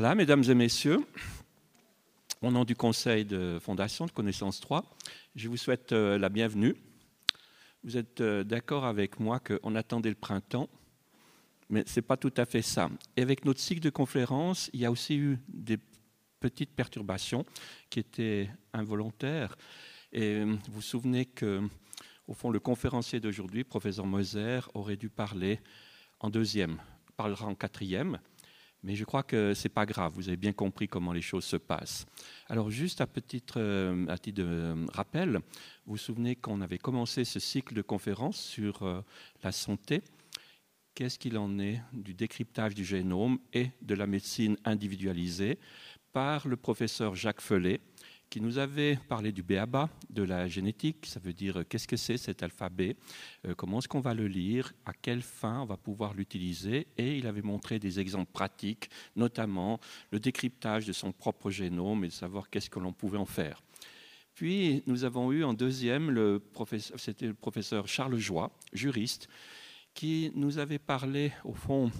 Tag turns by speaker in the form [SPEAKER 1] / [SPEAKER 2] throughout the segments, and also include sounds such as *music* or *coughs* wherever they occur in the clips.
[SPEAKER 1] Voilà, mesdames et messieurs, au nom du conseil de fondation de Connaissance 3, je vous souhaite euh, la bienvenue. Vous êtes euh, d'accord avec moi qu'on attendait le printemps, mais ce n'est pas tout à fait ça. Et avec notre cycle de conférences, il y a aussi eu des petites perturbations qui étaient involontaires. Et vous vous souvenez que, au fond, le conférencier d'aujourd'hui, professeur Moser, aurait dû parler en deuxième, parlera en quatrième. Mais je crois que ce n'est pas grave, vous avez bien compris comment les choses se passent. Alors juste à, euh, titre de rappel, vous vous souvenez qu'on avait commencé ce cycle de conférences sur euh, la santé. Qu'est-ce qu'il en est du décryptage du génome et de la médecine individualisée par le professeur Jacques Felet, qui nous avait parlé du BABA, de la génétique, ça veut dire euh, qu'est-ce que c'est cet alphabet, euh, comment est-ce qu'on va le lire, à quelle fin on va pouvoir l'utiliser, et il avait montré des exemples pratiques, notamment le décryptage de son propre génome et de savoir qu'est-ce que l'on pouvait en faire. Puis nous avons eu en deuxième, le professeur, c'était le professeur Charles Joie, juriste, qui nous avait parlé au fond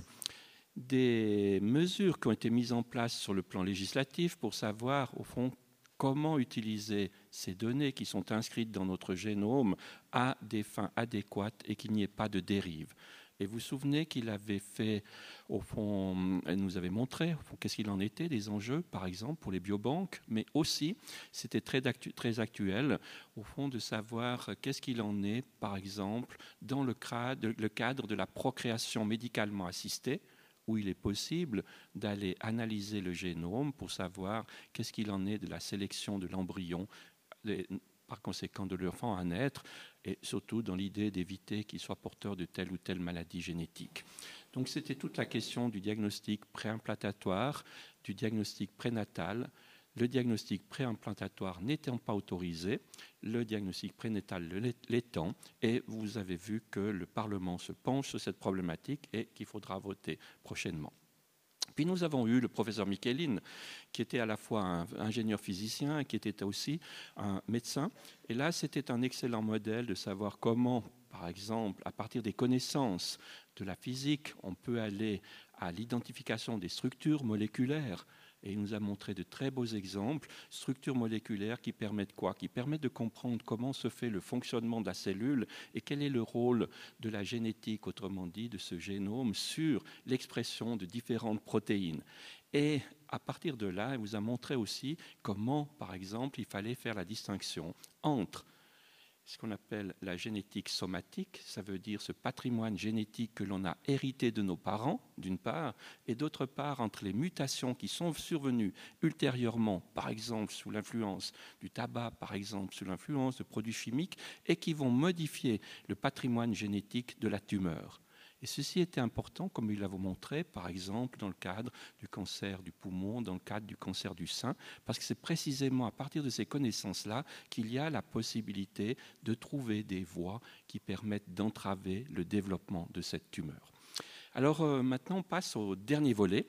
[SPEAKER 1] des mesures qui ont été mises en place sur le plan législatif pour savoir au fond comment utiliser ces données qui sont inscrites dans notre génome à des fins adéquates et qu'il n'y ait pas de dérive. Et vous vous souvenez qu'il avait fait, au fond, nous avait montré qu'est-ce qu'il en était des enjeux, par exemple, pour les biobanques, mais aussi, c'était très, très actuel, au fond, de savoir qu'est-ce qu'il en est, par exemple, dans le cadre de la procréation médicalement assistée, où il est possible d'aller analyser le génome pour savoir qu'est-ce qu'il en est de la sélection de l'embryon, par conséquent de l'enfant à naître, et surtout dans l'idée d'éviter qu'il soit porteur de telle ou telle maladie génétique. Donc c'était toute la question du diagnostic préimplantatoire, du diagnostic prénatal, le diagnostic préimplantatoire n'étant pas autorisé, le diagnostic prénatal l'étant, et vous avez vu que le Parlement se penche sur cette problématique et qu'il faudra voter prochainement. Puis nous avons eu le professeur Michelin, qui était à la fois un ingénieur physicien, qui était aussi un médecin. Et là, c'était un excellent modèle de savoir comment, par exemple, à partir des connaissances de la physique, on peut aller à l'identification des structures moléculaires et il nous a montré de très beaux exemples, structures moléculaires qui permettent quoi? Qui permettent de comprendre comment se fait le fonctionnement de la cellule et quel est le rôle de la génétique, autrement dit, de ce génome sur l'expression de différentes protéines. Et à partir de là, il vous a montré aussi comment, par exemple, il fallait faire la distinction entre ce qu'on appelle la génétique somatique, ça veut dire ce patrimoine génétique que l'on a hérité de nos parents, d'une part, et d'autre part entre les mutations qui sont survenues ultérieurement, par exemple sous l'influence du tabac, par exemple sous l'influence de produits chimiques, et qui vont modifier le patrimoine génétique de la tumeur. Et ceci était important, comme il l'a montré, par exemple, dans le cadre du cancer du poumon, dans le cadre du cancer du sein, parce que c'est précisément à partir de ces connaissances-là qu'il y a la possibilité de trouver des voies qui permettent d'entraver le développement de cette tumeur. Alors euh, maintenant, on passe au dernier volet,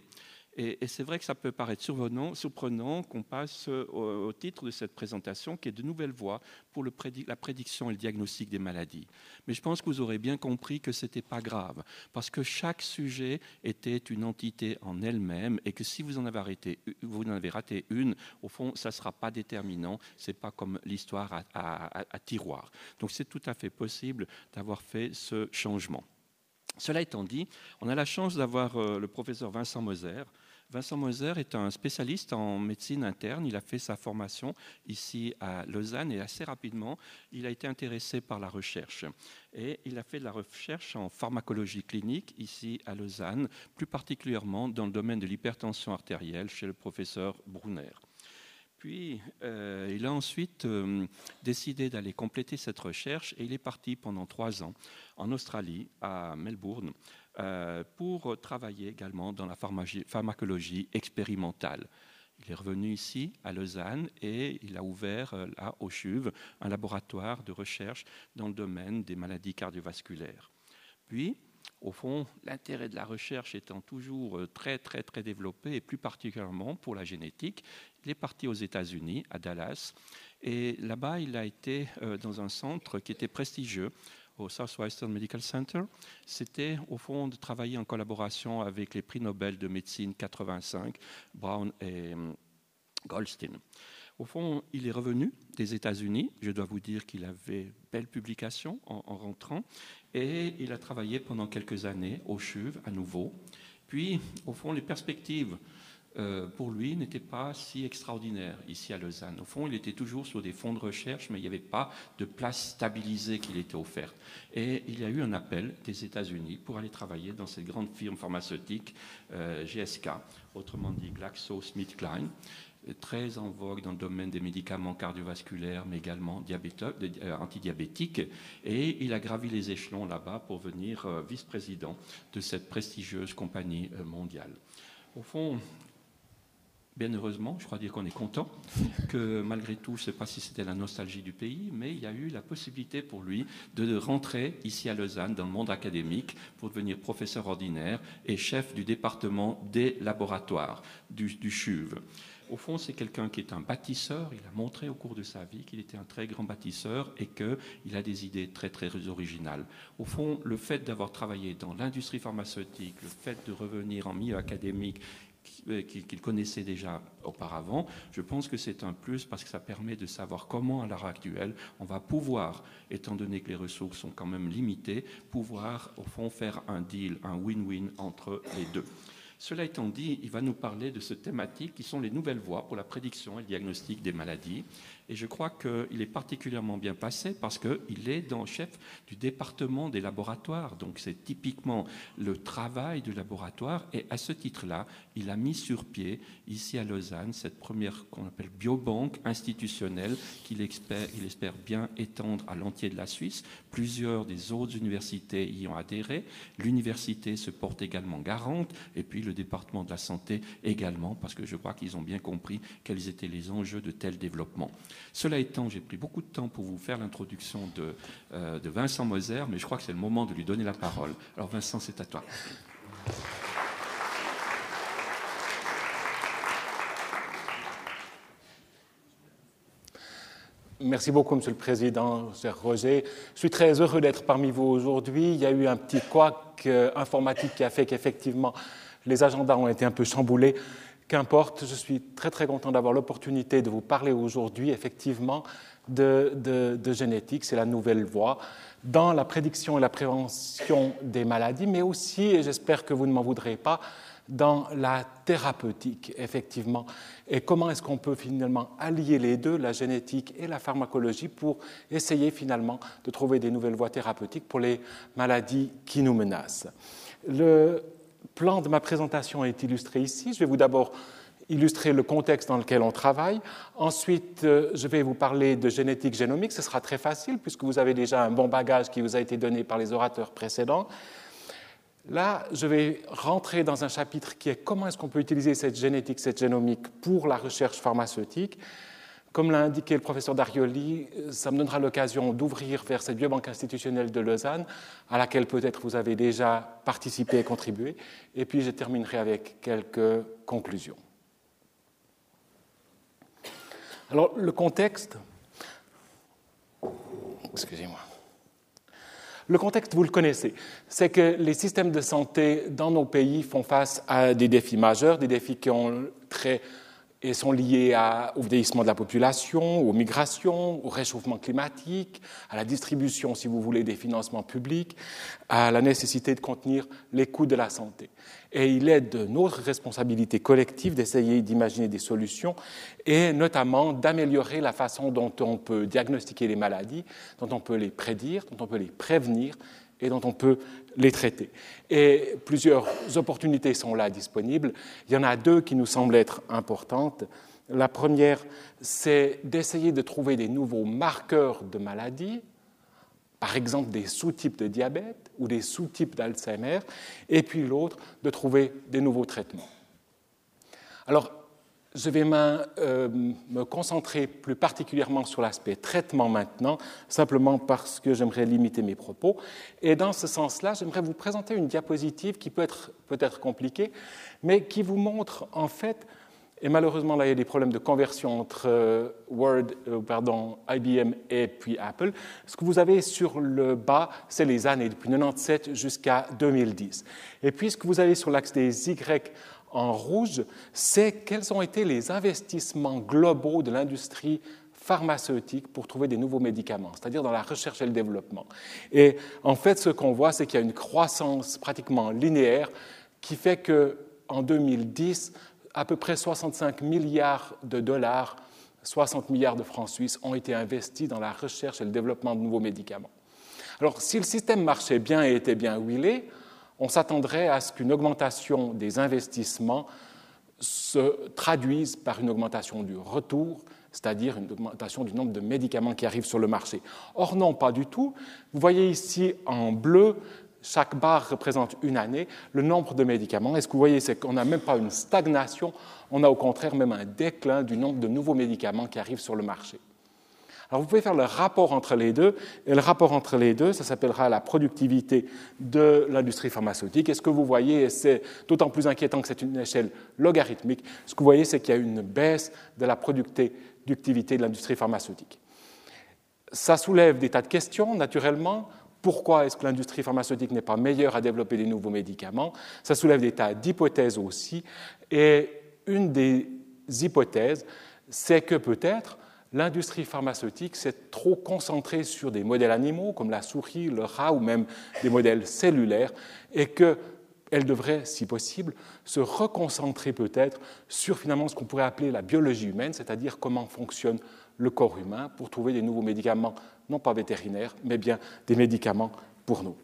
[SPEAKER 1] et, c'est vrai que ça peut paraître surprenant qu'on passe au, titre de cette présentation, qui est de nouvelles voies pour la prédiction et le diagnostic des maladies. Mais je pense que vous aurez bien compris que ce n'était pas grave, parce que chaque sujet était une entité en elle-même, et que si vous en avez, arrêté, vous raté une, au fond, ça ne sera pas déterminant. Ce n'est pas comme l'histoire à tiroir. Donc c'est tout à fait possible d'avoir fait ce changement. Cela étant dit, on a la chance d'avoir euh, le professeur Vincent Moser, Vincent Moser est un spécialiste en médecine interne. Il a fait sa formation ici à Lausanne et assez rapidement, il a été intéressé par la recherche. Et il a fait de la recherche en pharmacologie clinique ici à Lausanne, plus particulièrement dans le domaine de l'hypertension artérielle chez le professeur Brunner. Puis, euh, il a ensuite euh, décidé d'aller compléter cette recherche et il est parti pendant trois ans en Australie, à Melbourne, euh, pour travailler également dans la pharmacologie expérimentale. Il est revenu ici à Lausanne et il a ouvert là au un laboratoire de recherche dans le domaine des maladies cardiovasculaires. Puis, au fond, l'intérêt de la recherche étant toujours euh, très très très développé et plus particulièrement pour la génétique, il est parti aux États-Unis, à Dallas, et là-bas il a été dans un centre qui était prestigieux au Southwestern Medical Center, c'était au fond de travailler en collaboration avec les prix Nobel de médecine 85, Brown et hum, Goldstein. Au fond, il est revenu des États-Unis. Je dois vous dire qu'il avait belle publication en, en, rentrant. Et il a travaillé pendant quelques années au CHUV à nouveau. Puis, au fond, les perspectives euh, pour lui, n'était pas si extraordinaire ici à Lausanne. Au fond, il était toujours sur des fonds de recherche, mais il n'y avait pas de place stabilisée qui lui était offerte. Et il y a eu un appel des États-Unis pour aller travailler dans cette grande firme pharmaceutique euh, GSK, autrement dit GlaxoSmithKline, très en vogue dans le domaine des médicaments cardiovasculaires, mais également euh, antidiabétiques. Et il a gravi les échelons là-bas pour venir vice-président de cette prestigieuse compagnie mondiale. Au fond, bien heureusement, je crois dire qu'on est content, *laughs* que malgré tout, je ne sais pas si c'était la nostalgie du pays, mais il y a eu la possibilité pour lui de rentrer ici à Lausanne dans le monde académique pour devenir professeur ordinaire et chef du département des laboratoires du, du CHUV. Au fond, c'est quelqu'un qui est un bâtisseur. Il a montré au cours de sa vie qu'il était un très grand bâtisseur et qu'il a des idées très, très originales. Au fond, le fait d'avoir travaillé dans l'industrie pharmaceutique, le fait de revenir en milieu académique, euh, qu'il connaissait déjà auparavant, je pense que c'est un plus parce que ça permet de savoir comment, à l'heure actuelle, on va pouvoir, étant donné que les ressources sont quand même limitées, pouvoir, au fond, faire un deal, un win-win entre les deux. Cela étant dit, il va nous parler de ce thématique qui sont les nouvelles voies pour la prédiction et le diagnostic des maladies. Et je crois qu'il est particulièrement bien passé parce qu'il est dans chef du département des laboratoires. Donc c'est typiquement le travail du laboratoire. Et à ce titre-là, il a mis sur pied, ici à Lausanne, cette première qu'on appelle biobanque institutionnelle qu'il espère, espère bien étendre à l'entier de la Suisse. Plusieurs des autres universités y ont adhéré. L'université se porte également garante. Et puis le département de la santé également, parce que je crois qu'ils ont bien compris quels étaient les enjeux de tel développement. Cela étant, j'ai pris beaucoup de temps pour vous faire l'introduction de, euh, de, Vincent Moser, mais je crois que c'est le moment de lui donner la parole. Alors Vincent, c'est à toi.
[SPEAKER 2] Merci beaucoup, Monsieur le Président, cher Roger. Je suis très heureux d'être parmi vous aujourd'hui. Il y a eu un petit couac euh, informatique qui a fait qu'effectivement, les agendas ont été un peu chamboulés. Qu'importe, je suis très très content d'avoir l'opportunité de vous parler aujourd'hui effectivement de, de, génétique, c'est la nouvelle voie, dans la prédiction et la prévention des maladies, mais aussi, et j'espère que vous ne m'en voudrez pas, dans la thérapeutique, effectivement. Et comment est-ce qu'on peut finalement allier les deux, la génétique et la pharmacologie, pour essayer finalement de trouver des nouvelles voies thérapeutiques pour les maladies qui nous menacent? Plan de ma présentation est illustré ici. Je vais vous d'abord illustrer le contexte dans lequel on travaille. Ensuite, euh, je vais vous parler de génétique génomique. Ce sera très facile puisque vous avez déjà un bon bagage qui vous a été donné par les orateurs précédents. Là, je vais rentrer dans un chapitre qui est comment est-ce qu'on peut utiliser cette génétique, cette génomique pour la recherche pharmaceutique. Comme l'a indiqué le professeur Darioli, ça me donnera l'occasion d'ouvrir vers cette biobanque institutionnelle de Lausanne, à laquelle peut-être vous avez déjà participé et contribué. Et puis je terminerai avec quelques conclusions. Alors le contexte, excusez-moi. Le contexte, vous le connaissez, c'est que les systèmes de santé dans nos pays font face à des défis majeurs, des défis qui ont très et sont liées au vieillissement de la population, aux migrations, au réchauffement climatique, à la distribution, si vous voulez, des financements publics, à la nécessité de contenir les coûts de la santé. Et il est de notre responsabilité collective d'essayer d'imaginer des solutions et notamment d'améliorer la façon dont on peut diagnostiquer les maladies, dont on peut les prédire, dont on peut les prévenir et dont on peut les traiter. Et plusieurs opportunités sont là disponibles. Il y en a deux qui nous semblent être importantes. La première, c'est d'essayer de trouver des nouveaux marqueurs de maladies, par exemple des sous-types de diabète ou des sous-types d'Alzheimer, et puis l'autre, de trouver des nouveaux traitements. Alors, je vais euh, me concentrer plus particulièrement sur l'aspect traitement maintenant, simplement parce que j'aimerais limiter mes propos. Et dans ce sens-là, j'aimerais vous présenter une diapositive qui peut être peut-être compliquée, mais qui vous montre en fait Et malheureusement, là, il y a des problèmes de conversion entre euh, Word, euh, pardon, IBM et puis Apple. Ce que vous avez sur le bas, c'est les années depuis 1997 jusqu'à 2010. Et puis, ce que vous avez sur l'axe des Y en rouge, c'est quels ont été les investissements globaux de l'industrie pharmaceutique pour trouver des nouveaux médicaments, c'est-à-dire dans la recherche et le développement. Et en fait, ce qu'on voit, c'est qu'il y a une croissance pratiquement linéaire qui fait qu'en 2010, à peu près 65 milliards de dollars, 60 milliards de francs suisses ont été investis dans la recherche et le développement de nouveaux médicaments. Alors, si le système marchait bien et était bien huilé, on s'attendrait à ce qu'une augmentation des investissements se traduise par une augmentation du retour, c'est-à-dire une augmentation du nombre de médicaments qui arrivent sur le marché. Or non, pas du tout. Vous voyez ici en bleu, chaque barre représente une année, le nombre de médicaments. Et ce que vous voyez, c'est qu'on n'a même pas une stagnation, on a au contraire même un déclin du nombre de nouveaux médicaments qui arrivent sur le marché. Alors vous pouvez faire le rapport entre les deux, et le rapport entre les deux, ça s'appellera la productivité de l'industrie pharmaceutique. Et ce que vous voyez, et c'est d'autant plus inquiétant que c'est une échelle logarithmique, ce que vous voyez, c'est qu'il y a une baisse de la productivité de l'industrie pharmaceutique. Ça soulève des tas de questions, naturellement. Pourquoi est-ce que l'industrie pharmaceutique n'est pas meilleure à développer des nouveaux médicaments? Ça soulève des tas d'hypothèses aussi. Et une des hypothèses, c'est que peut-être l'industrie pharmaceutique s'est trop concentrée sur des modèles animaux comme la souris, le rat ou même des modèles cellulaires et qu'elle devrait, si possible, se reconcentrer peut-être sur finalement ce qu'on pourrait appeler la biologie humaine, c'est-à-dire comment fonctionne le corps humain pour trouver des nouveaux médicaments, non pas vétérinaires, mais bien des médicaments pour nous.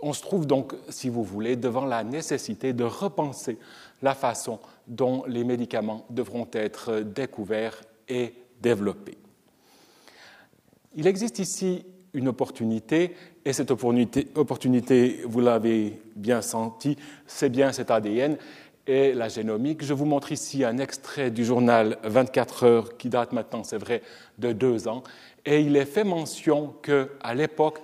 [SPEAKER 2] On se trouve donc, si vous voulez, devant la nécessité de repenser la façon dont les médicaments devront être découverts et développés. Il existe ici une opportunité, et cette opportunité, vous l'avez bien senti, c'est bien cet ADN et la génomique. Je vous montre ici un extrait du journal 24 heures qui date maintenant, c'est vrai, de deux ans, et il est fait mention qu'à l'époque,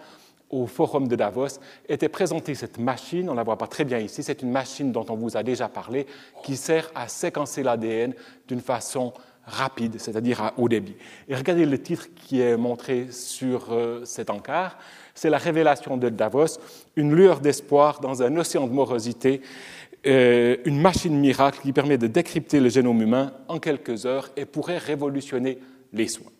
[SPEAKER 2] au forum de Davos était présentée cette machine, on ne la voit pas très bien ici, c'est une machine dont on vous a déjà parlé, qui sert à séquencer l'ADN d'une façon rapide, c'est-à-dire à haut débit. Et regardez le titre qui est montré sur euh, cet encart, c'est la révélation de Davos, une lueur d'espoir dans un océan de morosité, euh, une machine miracle qui permet de décrypter le génome humain en quelques heures et pourrait révolutionner les soins.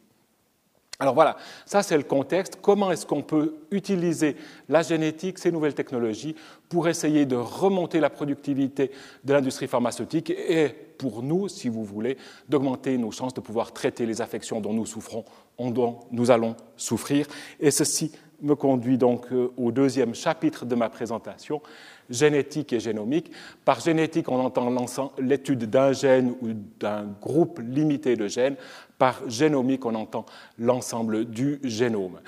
[SPEAKER 2] Alors voilà, ça c'est le contexte. Comment est-ce qu'on peut utiliser la génétique, ces nouvelles technologies, pour essayer de remonter la productivité de l'industrie pharmaceutique et pour nous, si vous voulez, d'augmenter nos chances de pouvoir traiter les affections dont nous souffrons, dont nous allons souffrir. Et ceci me conduit donc euh, au deuxième chapitre de ma présentation, génétique et génomique. Par génétique, on entend l'étude d'un gène ou d'un groupe limité de gènes. Par génomique, on entend l'ensemble du génome.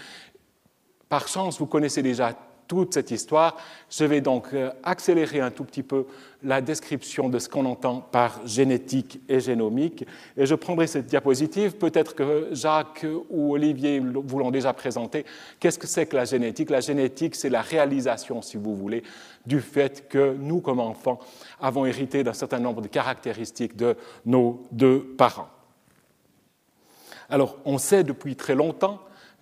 [SPEAKER 2] Par chance, vous connaissez déjà toute cette histoire. Je vais donc euh, accélérer un tout petit peu la description de ce qu'on entend par génétique et génomique. Et je prendrai cette diapositive. Peut-être que Jacques ou Olivier vous l'ont déjà présenté. Qu'est-ce que c'est que la génétique? La génétique, c'est la réalisation, si vous voulez, du fait que nous, comme enfants, avons hérité d'un certain nombre de caractéristiques de nos deux parents. Alors, on sait depuis très longtemps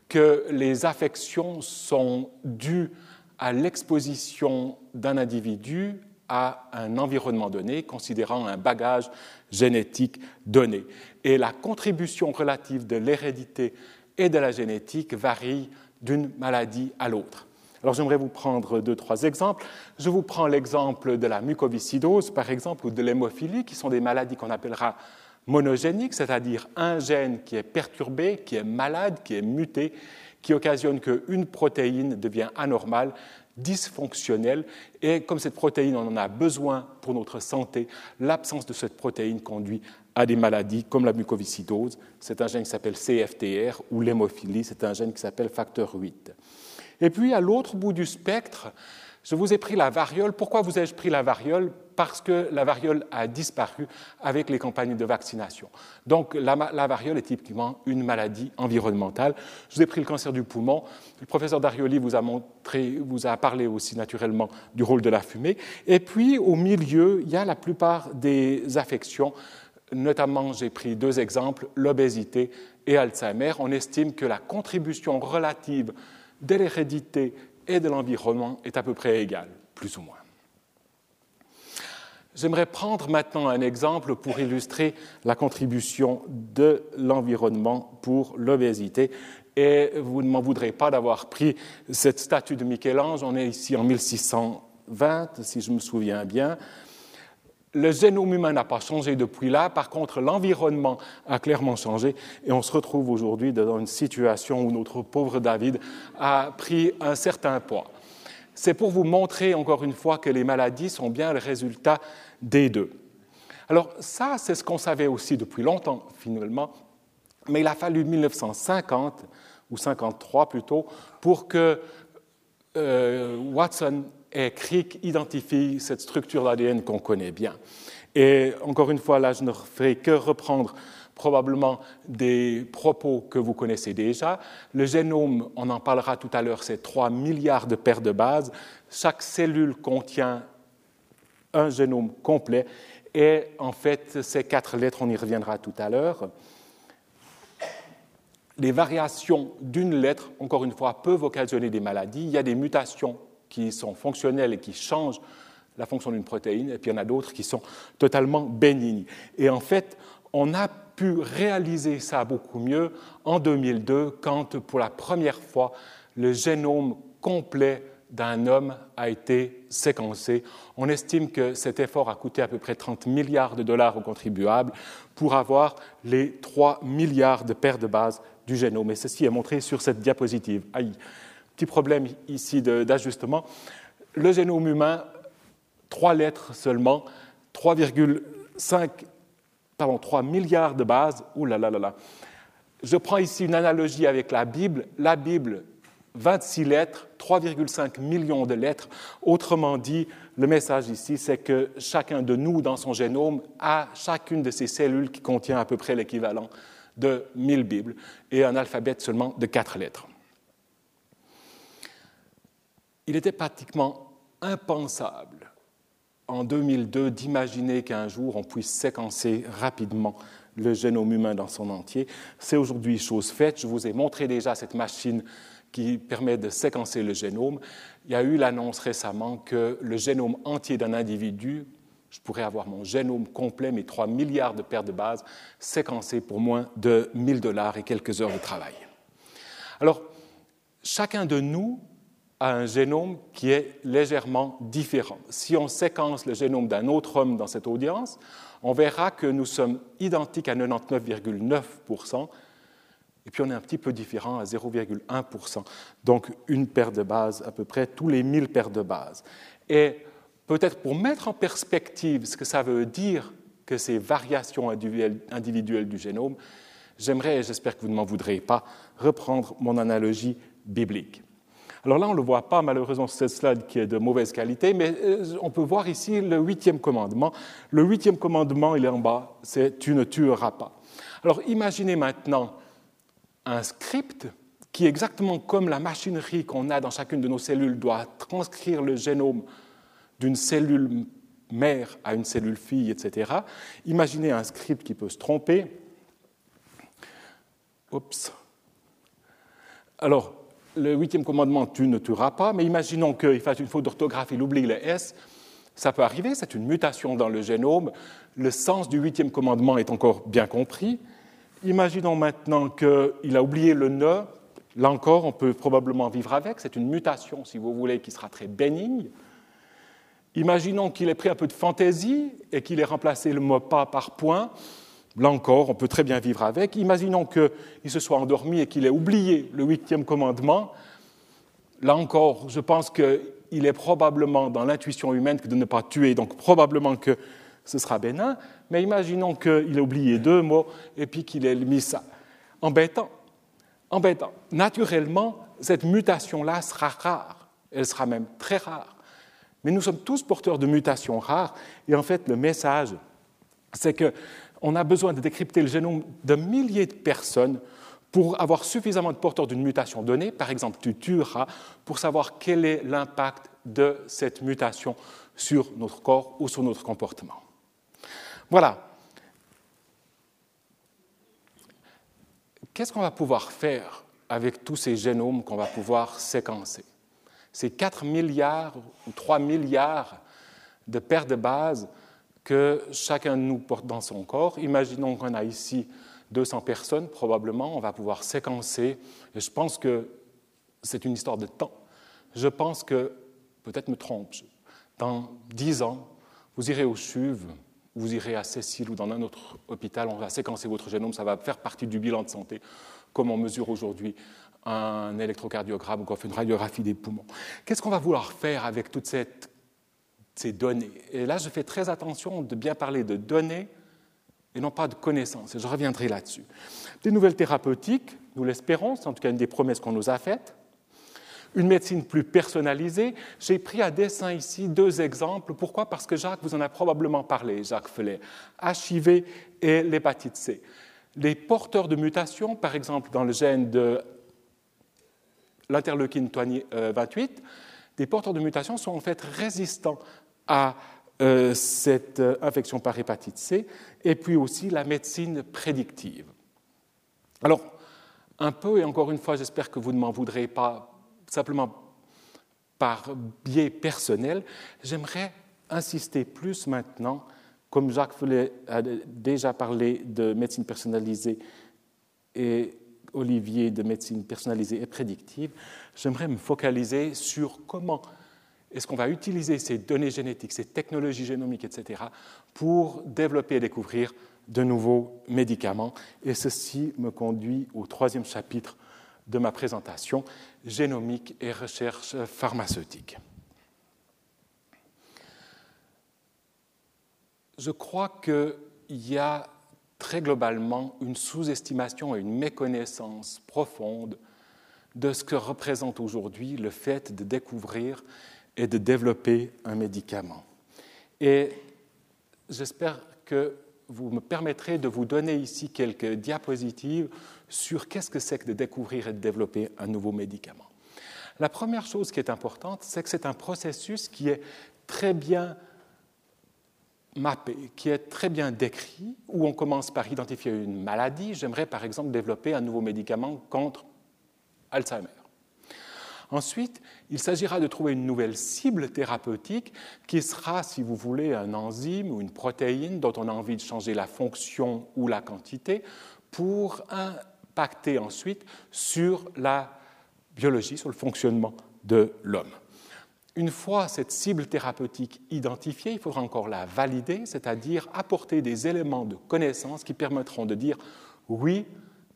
[SPEAKER 2] que les affections sont dues à l'exposition d'un individu à un environnement donné, considérant un bagage génétique donné. Et la contribution relative de l'hérédité et de la génétique varie d'une maladie à l'autre. Alors j'aimerais vous prendre deux, trois exemples. Je vous prends l'exemple de la mucoviscidose, par exemple, ou de l'hémophilie, qui sont des maladies qu'on appellera monogéniques, c'est-à-dire un gène qui est perturbé, qui est malade, qui est muté, qui occasionne qu'une protéine devient anormale, dysfonctionnelle, et comme cette protéine, on en a besoin pour notre santé, l'absence de cette protéine conduit à des maladies comme la mucoviscidose, c'est un gène qui s'appelle CFTR, ou l'hémophilie, c'est un gène qui s'appelle facteur 8. Et puis, à l'autre bout du spectre, je vous ai pris la variole. Pourquoi vous ai-je pris la variole? Parce que la variole a disparu avec les campagnes de vaccination. Donc la, variole est typiquement une maladie environnementale. Je vous ai pris le cancer du poumon. Le professeur Darioli vous a, montré, vous a parlé aussi naturellement du rôle de la fumée. Et puis au milieu, il y a la plupart des affections. Notamment, j'ai pris deux exemples, l'obésité et Alzheimer. On estime que la contribution relative de l'hérédité et de l'environnement est à peu près égale, plus ou moins. J'aimerais prendre maintenant un exemple pour illustrer la contribution de l'environnement pour l'obésité. Et vous ne m'en voudrez pas d'avoir pris cette statue de Michel-Ange. On est ici en 1620, si je me souviens bien. Le génome humain n'a pas changé depuis là. Par contre, l'environnement a clairement changé. Et on se retrouve aujourd'hui dans une situation où notre pauvre David a pris un certain poids. C'est pour vous montrer encore une fois que les maladies sont bien le résultat des deux. Alors ça, c'est ce qu'on savait aussi depuis longtemps finalement, mais il a fallu 1950 ou 53 plutôt pour que euh, Watson et Crick identifient cette structure d'ADN qu'on connaît bien. Et encore une fois, là, je ne ferai que reprendre probablement des propos que vous connaissez déjà. Le génome, on en parlera tout à l'heure, c'est 3 milliards de paires de bases. Chaque cellule contient un génome complet. Et en fait, ces quatre lettres, on y reviendra tout à l'heure. Les variations d'une lettre, encore une fois, peuvent occasionner des maladies. Il y a des mutations qui sont fonctionnelles et qui changent la fonction d'une protéine, et puis il y en a d'autres qui sont totalement bénignes. Et en fait, on a pu réaliser ça beaucoup mieux en 2002 quand, pour la première fois, le génome complet d'un homme a été séquencé. On estime que cet effort a coûté à peu près 30 milliards de dollars aux contribuables pour avoir les 3 milliards de paires de bases du génome. Et ceci est montré sur cette diapositive. Aïe, petit problème ici d'ajustement. Le génome humain, trois lettres seulement, 3,5 pardon, 3 milliards de bases. Ouh là là là. Je prends ici une analogie avec la Bible. La Bible, 26 lettres, 3,5 millions de lettres. Autrement dit, le message ici, c'est que chacun de nous, dans son génome, a chacune de ces cellules qui contient à peu près l'équivalent de 1000 Bibles et un alphabet seulement de 4 lettres. Il était pratiquement impensable en 2002 d'imaginer qu'un jour on puisse séquencer rapidement le génome humain dans son entier. C'est aujourd'hui chose faite. Je vous ai montré déjà cette machine qui permet de séquencer le génome. Il y a eu l'annonce récemment que le génome entier d'un individu, je pourrais avoir mon génome complet, mes 3 milliards de paires de bases, séquencé pour moins de 1000 dollars et quelques heures de travail. Alors, chacun de nous a un génome qui est légèrement différent. Si on séquence le génome d'un autre homme dans cette audience, on verra que nous sommes identiques à 99,9%, et puis on est un petit peu différent à 0,1%. Donc une paire de bases à peu près tous les 1000 paires de bases. Et peut-être pour mettre en perspective ce que ça veut dire que ces variations individuelles du génome, j'aimerais, et j'espère que vous ne m'en voudrez pas, reprendre mon analogie biblique. Alors là, on ne le voit pas malheureusement sur cette slide qui est de mauvaise qualité, mais euh, on peut voir ici le huitième commandement. Le huitième commandement, il est en bas, c'est tu ne tueras pas. Alors imaginez maintenant un script qui, exactement comme la machinerie qu'on a dans chacune de nos cellules, doit transcrire le génome d'une cellule mère à une cellule fille, etc. Imaginez un script qui peut se tromper. Oups. Alors, le huitième commandement, tu ne tueras pas, mais imaginons qu'il fasse une faute d'orthographe, il oublie le S. Ça peut arriver, c'est une mutation dans le génome. Le sens du huitième commandement est encore bien compris. Imaginons maintenant qu'il a oublié le ne. Là encore, on peut probablement vivre avec. C'est une mutation, si vous voulez, qui sera très bénigne. Imaginons qu'il ait pris un peu de fantaisie et qu'il ait remplacé le mot pas par point. Là encore, on peut très bien vivre avec. Imaginons qu'il se soit endormi et qu'il ait oublié le huitième commandement. Là encore, je pense qu'il est probablement dans l'intuition humaine de ne pas tuer, donc probablement que ce sera bénin. Mais imaginons qu'il ait oublié deux mots et puis qu'il ait mis ça. Embêtant. Embêtant. Naturellement, cette mutation-là sera rare. Elle sera même très rare. Mais nous sommes tous porteurs de mutations rares, et en fait, le message, c'est qu'on a besoin de décrypter le génome de milliers de personnes pour avoir suffisamment de porteurs d'une mutation donnée, par exemple tu tueras, pour savoir quel est l'impact de cette mutation sur notre corps ou sur notre comportement. Voilà. Qu'est-ce qu'on va pouvoir faire avec tous ces génomes qu'on va pouvoir séquencer? Ces 4 milliards ou 3 milliards de paires de bases que chacun de nous porte dans son corps. Imaginons qu'on a ici 200 personnes, probablement, on va pouvoir séquencer. Et je pense que c'est une histoire de temps. Je pense que, peut-être me trompe, dans 10 ans, vous irez au CHUV, vous irez à Cécile ou dans un autre hôpital, on va séquencer votre génome, ça va faire partie du bilan de santé, comme on mesure aujourd'hui un électrocardiogramme ou une radiographie des poumons. Qu'est-ce qu'on va vouloir faire avec toutes ces données Et là, je fais très attention de bien parler de données et non pas de connaissances. Et je reviendrai là-dessus. Des nouvelles thérapeutiques, nous l'espérons, c'est en tout cas une des promesses qu'on nous a faites. Une médecine plus personnalisée. J'ai pris à dessein ici deux exemples. Pourquoi? Parce que Jacques vous en a probablement parlé, Jacques Felet. HIV et l'hépatite C. Les porteurs de mutations, par exemple dans le gène de l'interleukine 28, euh, des porteurs de mutations sont en fait résistants à euh, cette euh, infection par hépatite C, et puis aussi la médecine prédictive. Alors, un peu, et encore une fois, j'espère que vous ne m'en voudrez pas simplement par biais personnel, j'aimerais insister plus maintenant, comme Jacques a déjà parlé de médecine personnalisée et Olivier de médecine personnalisée et prédictive, j'aimerais me focaliser sur comment est-ce qu'on va utiliser ces données génétiques, ces technologies génomiques, etc., pour développer et découvrir de nouveaux médicaments? Et ceci me conduit au troisième chapitre de ma présentation, génomique et recherche pharmaceutique. Je crois qu'il y a très globalement une sous-estimation et une méconnaissance profonde de ce que représente aujourd'hui le fait de découvrir et de développer un médicament. Et j'espère que vous me permettrez de vous donner ici quelques diapositives sur qu'est-ce que c'est que de découvrir et de développer un nouveau médicament. La première chose qui est importante, c'est que c'est un processus qui est très bien mappé, qui est très bien décrit, où on commence par identifier une maladie. J'aimerais par exemple développer un nouveau médicament contre Alzheimer. Ensuite, il s'agira de trouver une nouvelle cible thérapeutique qui sera, si vous voulez, un enzyme ou une protéine dont on a envie de changer la fonction ou la quantité pour impacter ensuite sur la biologie, sur le fonctionnement de l'homme. Une fois cette cible thérapeutique identifiée, il faudra encore la valider, c'est-à-dire apporter des éléments de connaissance qui permettront de dire oui,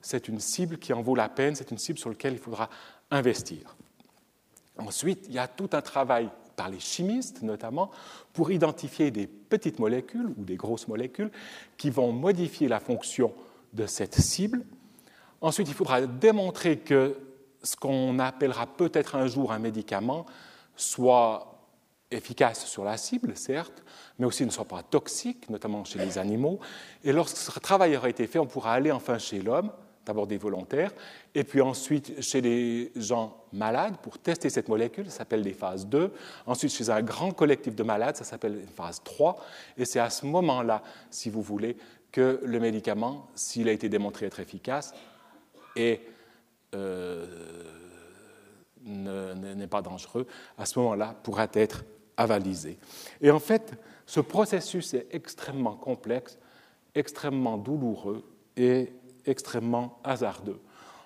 [SPEAKER 2] c'est une cible qui en vaut la peine, c'est une cible sur laquelle il faudra investir. Ensuite, il y a tout un travail par les chimistes notamment pour identifier des petites molécules ou des grosses molécules qui vont modifier la fonction de cette cible. Ensuite, il faudra démontrer que ce qu'on appellera peut-être un jour un médicament soit efficace sur la cible, certes, mais aussi ne soit pas toxique, notamment chez les animaux. Et lorsque ce travail aura été fait, on pourra aller enfin chez l'homme d'abord des volontaires, et puis ensuite chez les gens malades pour tester cette molécule, ça s'appelle des phases 2. Ensuite, chez un grand collectif de malades, ça s'appelle une phase 3. Et c'est à ce moment-là, si vous voulez, que le médicament, s'il a été démontré être efficace, et euh, n'est pas dangereux, à ce moment-là, pourra être avalisé. Et en fait, ce processus est extrêmement complexe, extrêmement douloureux et extrêmement hasardeux.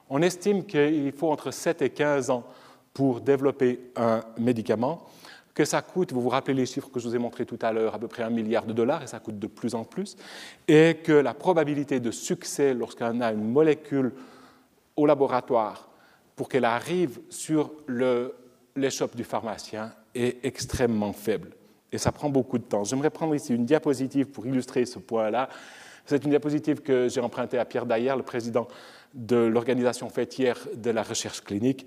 [SPEAKER 2] On estime qu'il faut entre 7 et 15 ans pour développer un médicament, que ça coûte, vous vous rappelez les chiffres que je vous ai montrés tout à l'heure, à peu près un milliard de dollars, et ça coûte de plus en plus, et que la probabilité de succès lorsqu'on a une molécule au laboratoire pour qu'elle arrive sur l'échoppe du pharmacien est extrêmement faible. Et ça prend beaucoup de temps. J'aimerais prendre ici une diapositive pour illustrer ce point-là. C'est une diapositive que j'ai empruntée à Pierre Dayer, le président de l'organisation fêtière de la recherche clinique,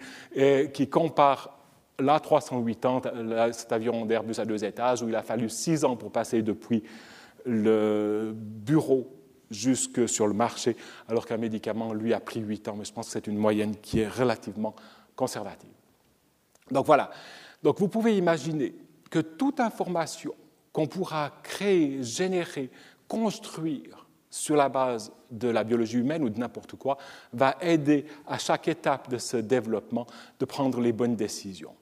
[SPEAKER 2] qui compare l'A380, cet avion d'Airbus à deux étages, où il a fallu six ans pour passer depuis le bureau jusque sur le marché, alors qu'un médicament, lui, a pris huit ans. Mais je pense que c'est une moyenne qui est relativement conservative. Donc voilà. Donc vous pouvez imaginer que toute information qu'on pourra créer, générer, construire sur la base de la biologie humaine ou de n'importe quoi va aider à chaque étape de ce développement de prendre les bonnes décisions.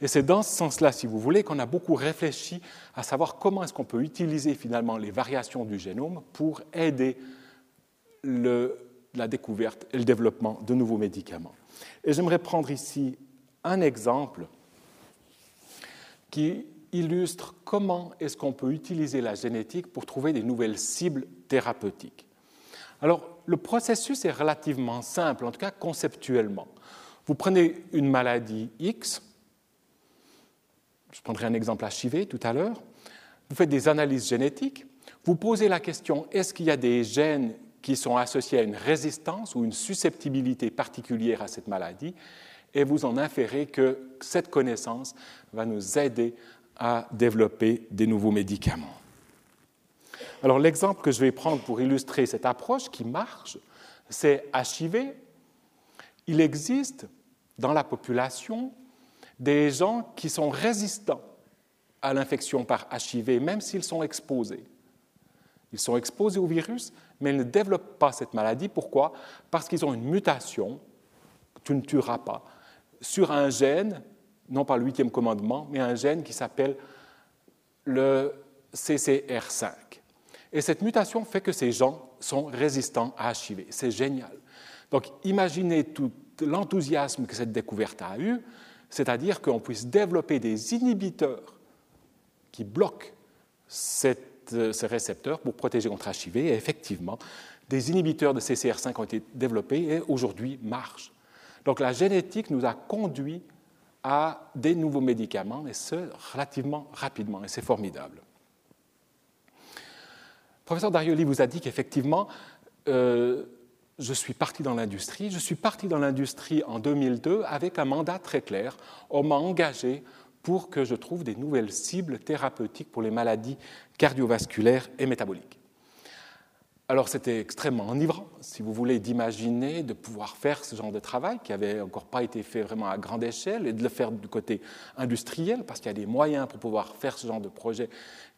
[SPEAKER 2] Et c'est dans ce sens-là, si vous voulez, qu'on a beaucoup réfléchi à savoir comment est-ce qu'on peut utiliser finalement les variations du génome pour aider la découverte et le développement de nouveaux médicaments. Et j'aimerais prendre ici un exemple qui illustre comment est-ce qu'on peut utiliser la génétique pour trouver des nouvelles cibles thérapeutiques. Alors, le processus est relativement simple, en tout cas conceptuellement. Vous prenez une maladie X, je prendrai un exemple HIV tout à l'heure, vous faites des analyses génétiques, vous posez la question est-ce qu'il y a des gènes qui sont associés à une résistance ou une susceptibilité particulière à cette maladie et vous en inférez que cette connaissance va nous aider à développer des nouveaux médicaments. Alors l'exemple que je vais prendre pour illustrer cette approche qui marche, c'est HIV. Il existe dans la population des gens qui sont résistants à l'infection par HIV, même s'ils sont exposés. Ils sont exposés au virus, mais ils ne développent pas cette maladie. Pourquoi? Parce qu'ils ont une mutation, tu ne tueras pas, sur un gène, non pas le huitième commandement, mais un gène qui s'appelle le CCR5. Et cette mutation fait que ces gens sont résistants à HIV. C'est génial. Donc imaginez tout l'enthousiasme que cette découverte a eu c'est-à-dire qu'on puisse développer des inhibiteurs qui bloquent euh, ces récepteurs pour protéger contre HIV. Et effectivement, des inhibiteurs de CCR5 ont été développés et aujourd'hui marchent. Donc la génétique nous a conduit à des nouveaux médicaments, et ce, relativement rapidement, et c'est formidable. Le professeur Darioli vous a dit qu'effectivement, euh, je suis parti dans l'industrie. Je suis parti dans l'industrie en 2002 avec un mandat très clair. On m'a engagé pour que je trouve des nouvelles cibles thérapeutiques pour les maladies cardiovasculaires et métaboliques. Alors c'était extrêmement enivrant, si vous voulez, d'imaginer de pouvoir faire ce genre de travail qui n'avait encore pas été fait vraiment à grande échelle et de le faire du côté industriel parce qu'il y a des moyens pour pouvoir faire ce genre de projet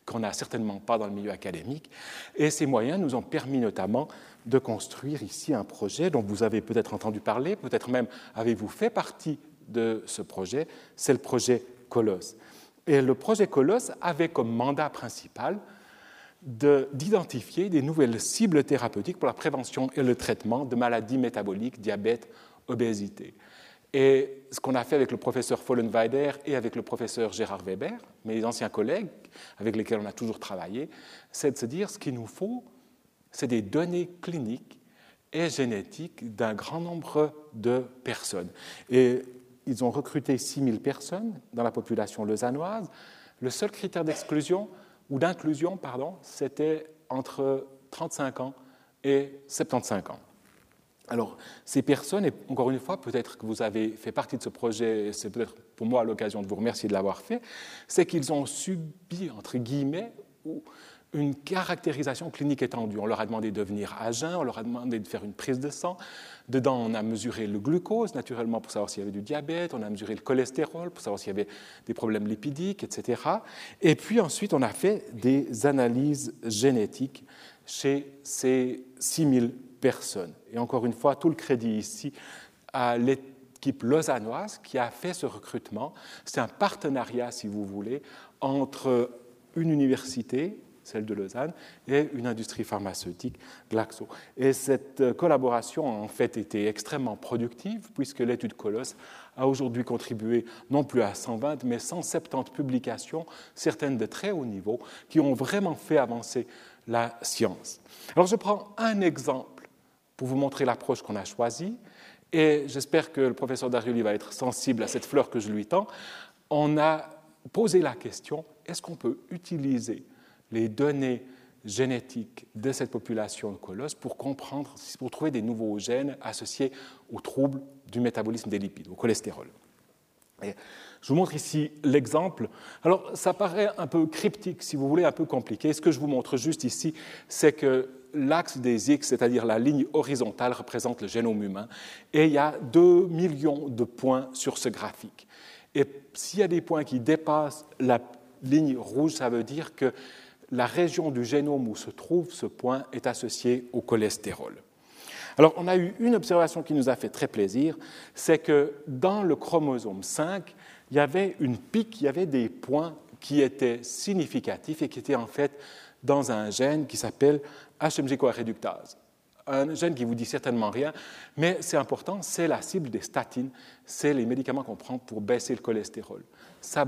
[SPEAKER 2] qu'on n'a certainement pas dans le milieu académique. Et ces moyens nous ont permis notamment de construire ici un projet dont vous avez peut-être entendu parler, peut-être même avez-vous fait partie de ce projet, c'est le projet Colosse. Et le projet Colosse avait comme mandat principal d'identifier des nouvelles cibles thérapeutiques pour la prévention et le traitement de maladies métaboliques, diabète, obésité. Et ce qu'on a fait avec le professeur Follenweider et avec le professeur Gérard Weber, mes anciens collègues avec lesquels on a toujours travaillé, c'est de se dire ce qu'il nous faut, c'est des données cliniques et génétiques d'un grand nombre de personnes. Et ils ont recruté 6000 personnes dans la population lausannoise. Le seul critère d'exclusion, ou d'inclusion, pardon, c'était entre 35 ans et 75 ans. Alors, ces personnes, et encore une fois, peut-être que vous avez fait partie de ce projet, c'est peut-être pour moi l'occasion de vous remercier de l'avoir fait, c'est qu'ils ont subi, entre guillemets, une caractérisation clinique étendue. On leur a demandé de venir à jeun, on leur a demandé de faire une prise de sang. Dedans, on a mesuré le glucose, naturellement, pour savoir s'il y avait du diabète, on a mesuré le cholestérol, pour savoir s'il y avait des problèmes lipidiques, etc. Et puis ensuite, on a fait des analyses génétiques chez ces 6000 personnes. Et encore une fois, tout le crédit ici à l'équipe lausannoise qui a fait ce recrutement. C'est un partenariat, si vous voulez, entre une université celle de Lausanne, et une industrie pharmaceutique, Glaxo. Et cette euh, collaboration a en fait été extrêmement productive, puisque l'étude Colosse a aujourd'hui contribué non plus à 120, mais 170 publications, certaines de très haut niveau, qui ont vraiment fait avancer la science. Alors je prends un exemple pour vous montrer l'approche qu'on a choisie, et j'espère que le professeur Darioli va être sensible à cette fleur que je lui tends. On a posé la question, est-ce qu'on peut utiliser les données génétiques de cette population de colosses pour comprendre, pour trouver des nouveaux gènes associés aux troubles du métabolisme des lipides, au cholestérol. je vous montre ici l'exemple. Alors, ça paraît un peu cryptique, si vous voulez, un peu compliqué. Ce que je vous montre juste ici, c'est que l'axe des X, c'est-à-dire la ligne horizontale, représente le génome humain. Et il y a 2 millions de points sur ce graphique. Et s'il y a des points qui dépassent la ligne rouge, ça veut dire que la région du génome où se trouve ce point est associée au cholestérol. Alors, on a eu une observation qui nous a fait très plaisir, c'est que dans le chromosome 5, il y avait une pique, il y avait des points qui étaient significatifs et qui étaient en fait dans un gène qui s'appelle HMG-CoA réductase. Un gène qui vous dit certainement rien, mais c'est important, c'est la cible des statines, c'est les médicaments qu'on prend pour baisser le cholestérol. Ça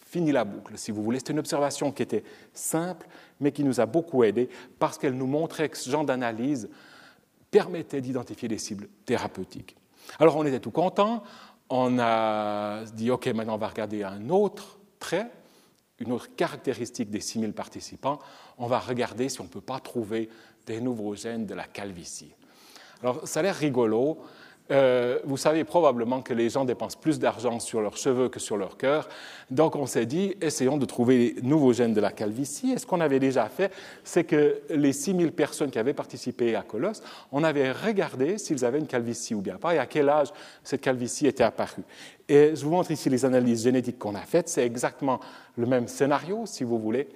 [SPEAKER 2] finit la boucle, si vous voulez. C'est une observation qui était simple, mais qui nous a beaucoup aidé parce qu'elle nous montrait que ce genre d'analyse permettait d'identifier des cibles thérapeutiques. Alors on était tout content, on a dit, OK, maintenant on va regarder un autre trait, une autre caractéristique des 6000 participants. On va regarder si on ne peut pas trouver des nouveaux gènes de la calvitie. Alors, ça a l'air rigolo, euh, vous savez probablement que les gens dépensent plus d'argent sur leurs cheveux que sur leur cœur. Donc on s'est dit, essayons de trouver les nouveaux gènes de la calvitie. Et ce qu'on avait déjà fait, c'est que les 6000 personnes qui avaient participé à Colosse, on avait regardé s'ils avaient une calvitie ou bien pas et à quel âge cette calvitie était apparue. Et je vous montre ici les analyses génétiques qu'on a faites. C'est exactement le même scénario, si vous voulez.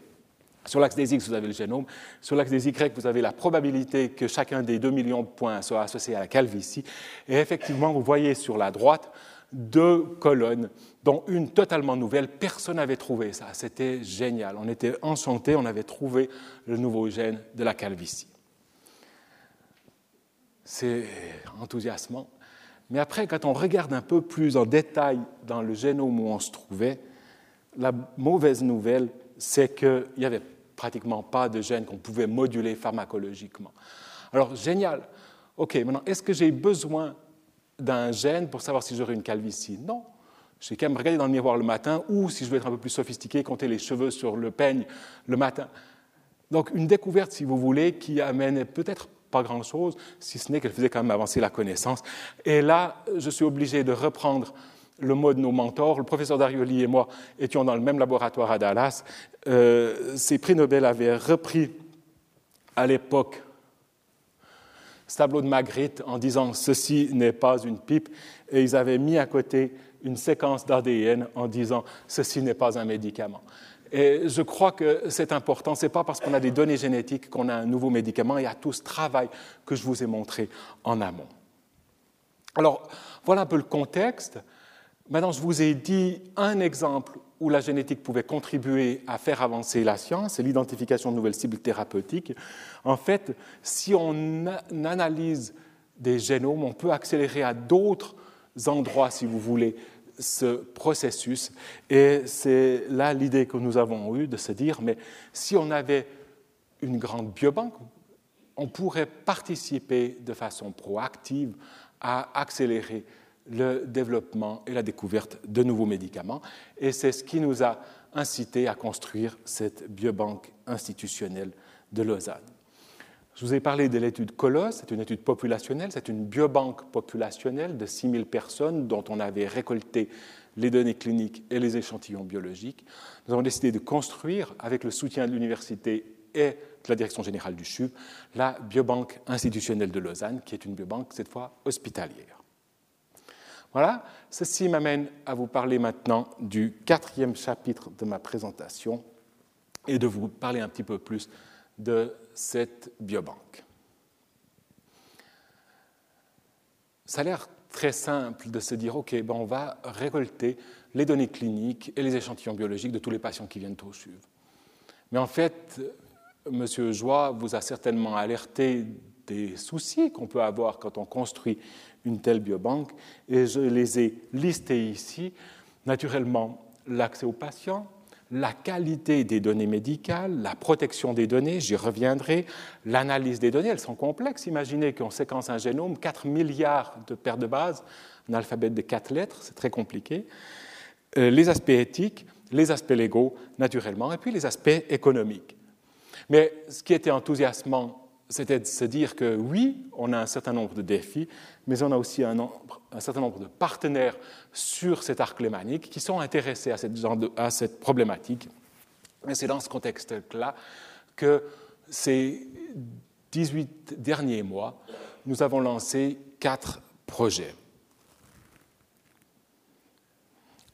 [SPEAKER 2] Sur l'axe des X, vous avez le génome. Sur l'axe des Y, vous avez la probabilité que chacun des 2 millions de points soit associé à la calvitie. Et effectivement, vous voyez sur la droite deux colonnes, dont une totalement nouvelle. Personne n'avait trouvé ça. C'était génial. On était enchantés. On avait trouvé le nouveau gène de la calvitie. C'est enthousiasmant. Mais après, quand on regarde un peu plus en détail dans le génome où on se trouvait, la mauvaise nouvelle, c'est qu'il n'y avait pratiquement pas de gènes qu'on pouvait moduler pharmacologiquement. Alors, génial. OK, maintenant, est-ce que j'ai besoin d'un gène pour savoir si j'aurai une calvitie? Non. J'ai quand même regardé dans le miroir le matin, ou si je veux être un peu plus sophistiqué, compter les cheveux sur le peigne le matin. Donc, une découverte, si vous voulez, qui amène peut-être pas grand-chose, si ce n'est qu'elle faisait quand même avancer la connaissance. Et là, je suis obligé de reprendre le mot de nos mentors. Le professeur Darioli et moi étions dans le même laboratoire à Dallas. Euh, ces prix Nobel avaient repris à l'époque ce tableau de Magritte en disant ceci n'est pas une pipe, et ils avaient mis à côté une séquence d'ADN en disant ceci n'est pas un médicament. Et je crois que c'est important. Ce n'est pas parce qu'on a des données génétiques qu'on a un nouveau médicament. Il y a tout ce travail que je vous ai montré en amont. Alors, voilà un peu le contexte. Maintenant, je vous ai dit un exemple où la génétique pouvait contribuer à faire avancer la science, c'est l'identification de nouvelles cibles thérapeutiques. En fait, si on analyse des génomes, on peut accélérer à d'autres endroits, si vous voulez, ce processus. Et c'est là l'idée que nous avons eue de se dire, mais si on avait une grande biobanque, on pourrait participer de façon proactive à accélérer le développement et la découverte de nouveaux médicaments. Et c'est ce qui nous a incité à construire cette biobanque institutionnelle de Lausanne. Je vous ai parlé de l'étude Colosse, c'est une étude populationnelle, c'est une biobanque populationnelle de 6000 personnes dont on avait récolté les données cliniques et les échantillons biologiques. Nous avons décidé de construire, avec le soutien de l'université et de la direction générale du CHUV, la biobanque institutionnelle de Lausanne, qui est une biobanque cette fois hospitalière. Voilà, ceci m'amène à vous parler maintenant du quatrième chapitre de ma présentation et de vous parler un petit peu plus de cette biobanque. Ça a l'air très simple de se dire, OK, ben on va récolter les données cliniques et les échantillons biologiques de tous les patients qui viennent au CHUV. Mais en fait, M. Joie vous a certainement alerté des soucis qu'on peut avoir quand on construit une telle biobanque, et je les ai listés ici. Naturellement, l'accès aux patients, la qualité des données médicales, la protection des données, j'y reviendrai, l'analyse des données, elles sont complexes. Imaginez qu'on séquence un génome, 4 milliards de paires de bases, un alphabet de 4 lettres, c'est très compliqué. Euh, les aspects éthiques, les aspects légaux, naturellement, et puis les aspects économiques. Mais ce qui était enthousiasmant c'était de se dire que oui, on a un certain nombre de défis, mais on a aussi un, certain nombre de partenaires sur cet arc lémanique qui sont intéressés à cette, à cette problématique. Et c'est dans ce contexte-là que ces 18 derniers mois, nous avons lancé quatre projets.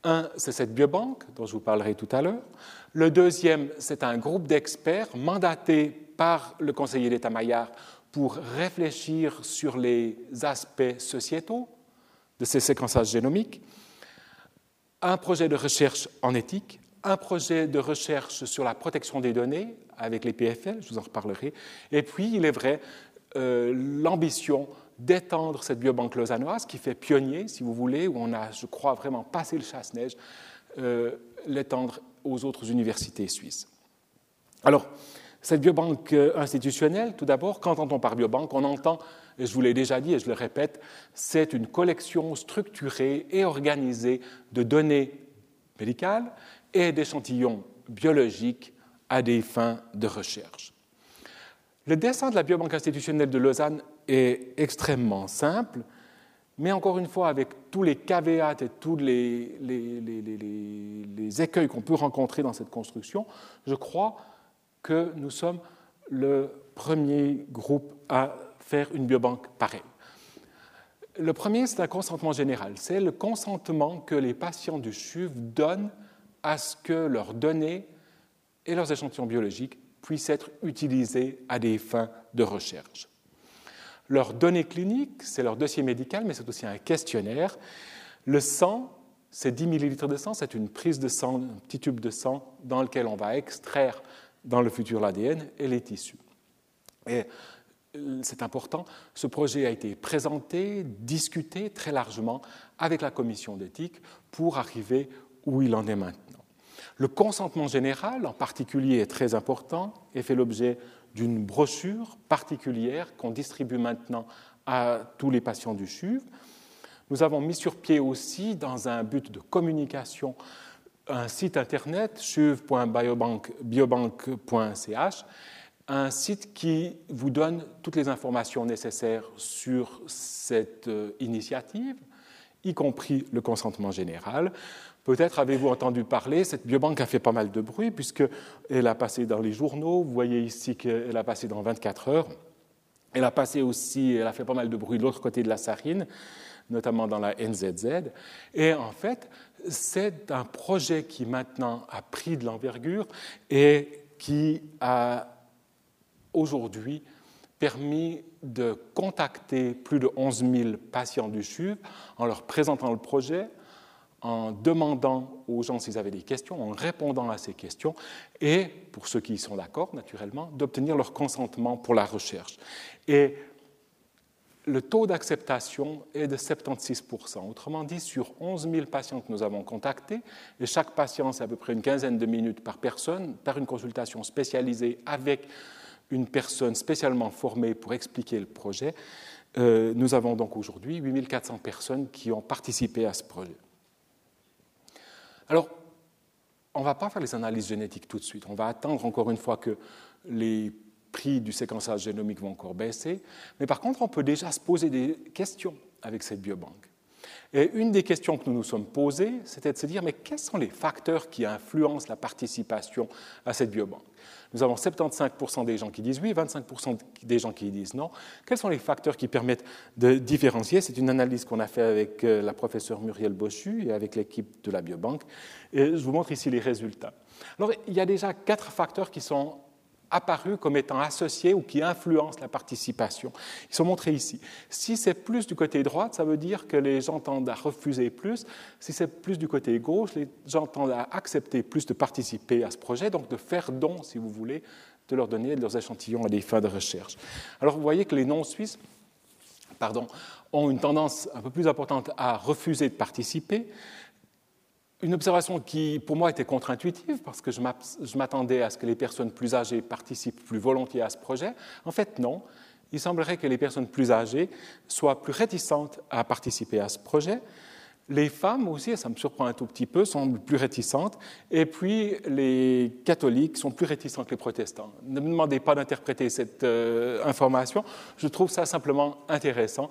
[SPEAKER 2] Un, c'est cette biobanque dont je vous parlerai tout à l'heure. Le deuxième, c'est un groupe d'experts mandatés par le conseiller d'État Maillard pour réfléchir sur les aspects sociétaux de ces séquençages génomiques. Un projet de recherche en éthique, un projet de recherche sur la protection des données avec les PFL, je vous en reparlerai. Et puis, il est vrai, euh, l'ambition d'étendre cette biobanque lausannoise qui fait pionnier, si vous voulez, où on a, je crois, vraiment passé le chasse-neige, euh, l'étendre aux autres universités suisses. Alors, cette biobanque euh, institutionnelle, tout d'abord, qu'entend-on par biobanque On entend, et je vous l'ai déjà dit et je le répète, c'est une collection structurée et organisée de données médicales et d'échantillons biologiques à des fins de recherche. Le dessin de la biobanque institutionnelle de Lausanne est extrêmement simple, mais encore une fois, avec tous les caveats et tous les, les écueils qu'on peut rencontrer dans cette construction, je crois que nous sommes le premier groupe à faire une biobanque pareille. Le premier, c'est un consentement général. C'est le consentement que les patients du CHUV donnent à ce que leurs données et leurs échantillons biologiques puissent être utilisés à des fins de recherche. Leurs données cliniques, c'est leur dossier médical, mais c'est aussi un questionnaire. Le sang, c'est 10 millilitres de sang, c'est une prise de sang, un petit tube de sang dans lequel on va extraire dans le futur l'ADN et les tissus. Et euh, c'est important, ce projet a été présenté, discuté très largement avec la commission d'éthique pour arriver où il en est maintenant. Le consentement général, en particulier, est très important et fait l'objet d'une brochure particulière qu'on distribue maintenant à tous les patients du CHUV. Nous avons mis sur pied aussi, dans un but de communication, un site internet, chuv.biobank.ch, un site qui vous donne toutes les informations nécessaires sur cette euh, initiative, y compris le consentement général. Peut-être avez-vous entendu parler, cette biobanque a fait pas mal de bruit puisqu'elle a passé dans les journaux. Vous voyez ici qu'elle a passé dans 24 heures. Elle a passé aussi, elle a fait pas mal de bruit de l'autre côté de la Sarine, notamment dans la NZZ. Et en fait, c'est un projet qui maintenant a pris de l'envergure et qui a aujourd'hui permis de contacter plus de 11 000 patients du CHUV en leur présentant le projet, en demandant aux gens s'ils avaient des questions, en répondant à ces questions, et, pour ceux qui sont d'accord, naturellement, d'obtenir leur consentement pour la recherche. Le taux d'acceptation est de 76%. Autrement dit, sur 11 000 patients que nous avons contactés, et chaque patient, c'est à peu près une quinzaine de minutes par personne, par une consultation spécialisée avec une personne spécialement formée pour expliquer le projet, euh, nous avons donc aujourd'hui 8 400 personnes qui ont participé à ce projet. Alors, on ne va pas faire les analyses génétiques tout de suite. On va attendre encore une fois que les prix du séquençage génomique vont encore baisser. Mais par contre, on peut déjà se poser des questions avec cette biobanque. Et une des questions que nous nous sommes posées, c'était de se dire, mais quels sont les facteurs qui influencent la participation à cette biobanque? Nous avons 75% des gens qui disent oui, 25% des gens qui disent non. Quels sont les facteurs qui permettent de différencier? C'est une analyse qu'on a faite avec euh, la professeure Muriel Bochu et avec l'équipe de la biobanque. Et je vous montre ici les résultats. Alors, il y a déjà quatre facteurs qui sont apparus comme étant associés ou qui influencent la participation. Ils sont montrés ici. Si c'est plus du côté droit, ça veut dire que les gens tendent à refuser plus. Si c'est plus du côté gauche, les gens tendent à accepter plus de participer à ce projet, donc de faire don, si vous voulez, de leur donner de leurs échantillons à des fins de recherche. Alors vous voyez que les non-suisses pardon, ont une tendance un peu plus importante à refuser de participer, une observation qui, pour moi, était contre-intuitive, parce que je m'attendais à ce que les personnes plus âgées participent plus volontiers à ce projet. En fait, non. Il semblerait que les personnes plus âgées soient plus réticentes à participer à ce projet. Les femmes aussi, ça me surprend un tout petit peu, sont plus réticentes. Et puis les catholiques sont plus réticents que les protestants. Ne me demandez pas d'interpréter cette euh, information. Je trouve ça simplement intéressant.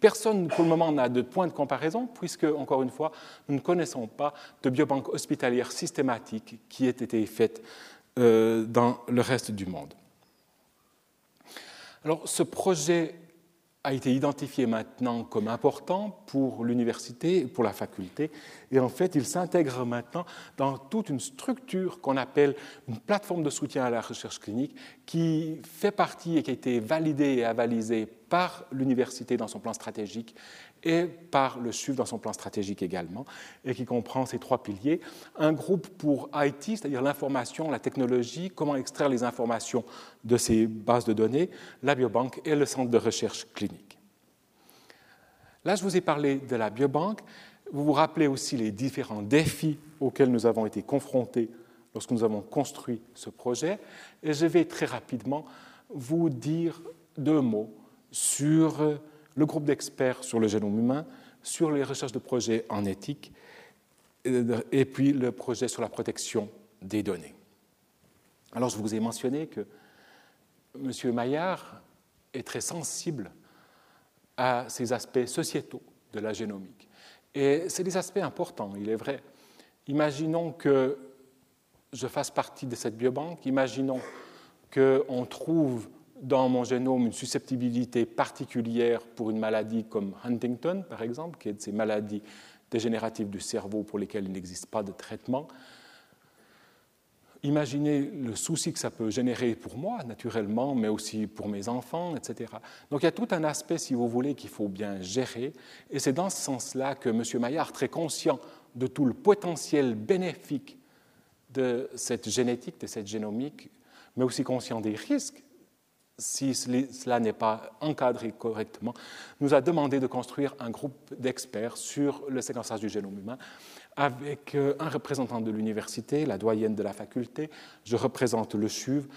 [SPEAKER 2] Personne, pour le moment, n'a de point de comparaison, puisque, encore une fois, nous ne connaissons pas de biobanque hospitalière systématique qui ait été faite euh, dans le reste du monde. Alors, ce projet a été identifié maintenant comme important pour l'université et pour la faculté. Et en fait, il s'intègre maintenant dans toute une structure qu'on appelle une plateforme de soutien à la recherche clinique qui fait partie et qui a été validée et avalisée par l'université dans son plan stratégique et par le CHUV dans son plan stratégique également, et qui comprend ces trois piliers. Un groupe pour IT, c'est-à-dire l'information, la technologie, comment extraire les informations de ces bases de données, la biobanque et le centre de recherche clinique. Là, je vous ai parlé de la biobanque. Vous vous rappelez aussi les différents défis auxquels nous avons été confrontés lorsque nous avons construit ce projet. Et je vais très rapidement vous dire deux mots sur le groupe d'experts sur le génome humain, sur les recherches de projets en éthique, et puis le projet sur la protection des données. Alors, je vous ai mentionné que M. Maillard est très sensible à ces aspects sociétaux de la génomique. Et c'est des aspects importants, il est vrai. Imaginons que je fasse partie de cette biobanque, imaginons qu'on trouve dans mon génome une susceptibilité particulière pour une maladie comme Huntington, par exemple, qui est de ces maladies dégénératives du cerveau pour lesquelles il n'existe pas de traitement. Imaginez le souci que ça peut générer pour moi, naturellement, mais aussi pour mes enfants, etc. Donc il y a tout un aspect, si vous voulez, qu'il faut bien gérer. Et c'est dans ce sens-là que M. Maillard, très conscient de tout le potentiel bénéfique de cette génétique, de cette génomique, mais aussi conscient des risques si cela n'est pas encadré correctement, nous a demandé de construire un groupe d'experts sur le séquençage du génome humain avec euh, un représentant de l'université, la doyenne de la faculté, je représente le CHUV,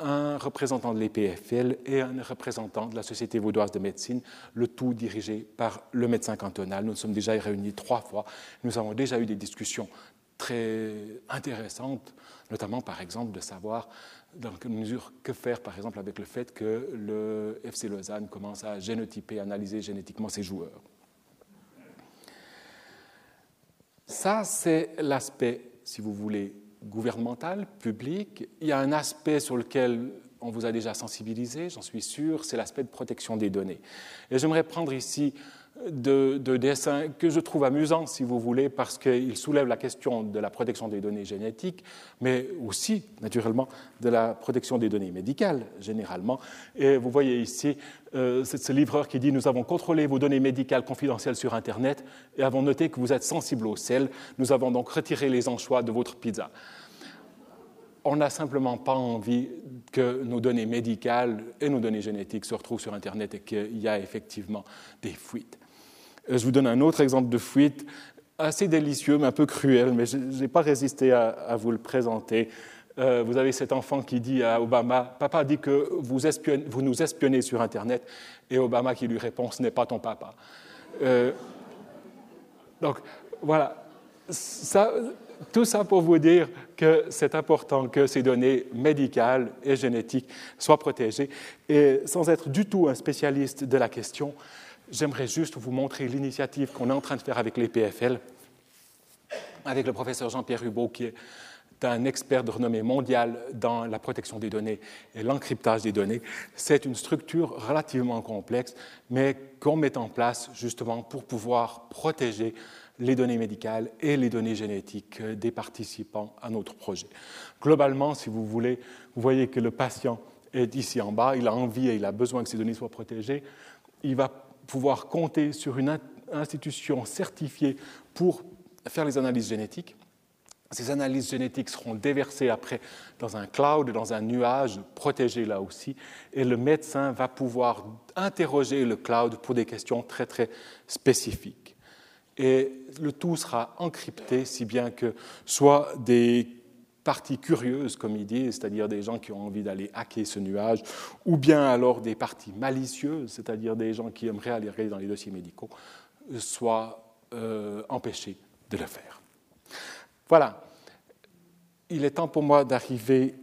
[SPEAKER 2] un représentant de l'EPFL et un représentant de la Société vaudoise de médecine, le tout dirigé par le médecin cantonal. Nous nous sommes déjà réunis trois fois. Nous avons déjà eu des discussions très intéressantes, notamment par exemple de savoir dans quelle mesure, que faire par exemple avec le fait que le FC Lausanne commence à génotyper, analyser génétiquement ses joueurs? Ça, c'est l'aspect, si vous voulez, gouvernemental, public. Il y a un aspect sur lequel on vous a déjà sensibilisé, j'en suis sûr, c'est l'aspect de protection des données. Et j'aimerais prendre ici de, dessin que je trouve amusant, si vous voulez, parce qu'il soulève la question de la protection des données génétiques, mais aussi, naturellement, de la protection des données médicales, généralement. Et vous voyez ici euh, ce livreur qui dit Nous avons contrôlé vos données médicales confidentielles sur Internet et avons noté que vous êtes sensible au sel. Nous avons donc retiré les anchois de votre pizza on n'a simplement pas envie que nos données médicales et nos données génétiques se retrouvent sur Internet et qu'il y a effectivement des fuites. Euh, je vous donne un autre exemple de fuite, assez délicieux, mais un peu cruel, mais je n'ai pas résisté à, vous le présenter. Euh, vous avez cet enfant qui dit à Obama, Papa dit que vous, nous espionnez sur Internet, et Obama qui lui répond, ce n'est pas ton papa. Euh, donc voilà, tout ça pour vous dire que c'est important que ces données médicales et génétiques soient protégées. Et sans être du tout un spécialiste de la question, J'aimerais juste vous montrer l'initiative qu'on est en train de faire avec les PFL, avec le professeur Jean-Pierre Hubot, qui est un expert de renommée mondiale dans la protection des données et l'encryptage des données. C'est une structure relativement complexe, mais qu'on met en place justement pour pouvoir protéger les données médicales et les données génétiques des participants à notre projet. Globalement, si vous voulez, vous voyez que le patient est ici en bas, il a envie et il a besoin que ces données soient protégées. Il va pouvoir compter sur une institution certifiée pour faire les analyses génétiques. Ces analyses génétiques seront déversées après dans un cloud, dans un nuage protégé là aussi, et le médecin va pouvoir interroger le cloud pour des questions très très spécifiques. Et le tout sera encrypté, si bien que soit des parties curieuses, comme il dit, c'est-à-dire des gens qui ont envie d'aller hacker ce nuage, ou bien alors des parties malicieuses, c'est-à-dire des gens qui aimeraient aller dans les dossiers médicaux, soient euh, empêchés de le faire. Voilà. Il est temps pour moi d'arriver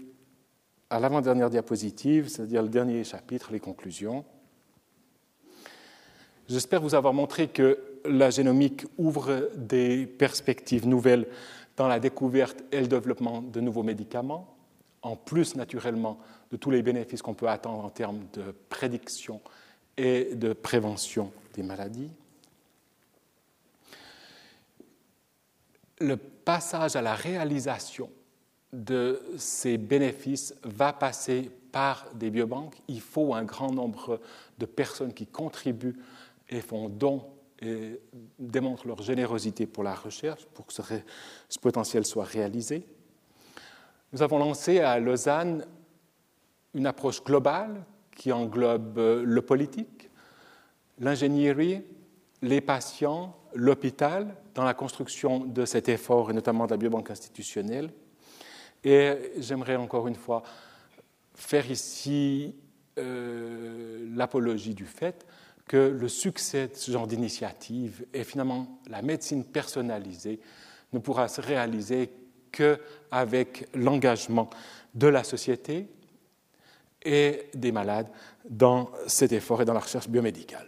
[SPEAKER 2] à l'avant-dernière diapositive, c'est-à-dire le dernier chapitre, les conclusions. J'espère vous avoir montré que la génomique ouvre des perspectives nouvelles dans la découverte et le développement de nouveaux médicaments, en plus naturellement de tous les bénéfices qu'on peut attendre en termes de prédiction et de prévention des maladies. Le passage à la réalisation de ces bénéfices va passer par des biobanques. Il faut un grand nombre de personnes qui contribuent et font don et démontrent leur générosité pour la recherche, pour que ce, potentiel soit réalisé. Nous avons lancé à Lausanne une approche globale qui englobe le politique, l'ingénierie, les patients, l'hôpital, dans la construction de cet effort et notamment de la biobanque institutionnelle. Et j'aimerais encore une fois faire ici euh, l'apologie du fait que le succès de ce genre d'initiative et finalement la médecine personnalisée ne pourra se réaliser qu'avec l'engagement de la société et des malades dans cet effort et dans la recherche biomédicale.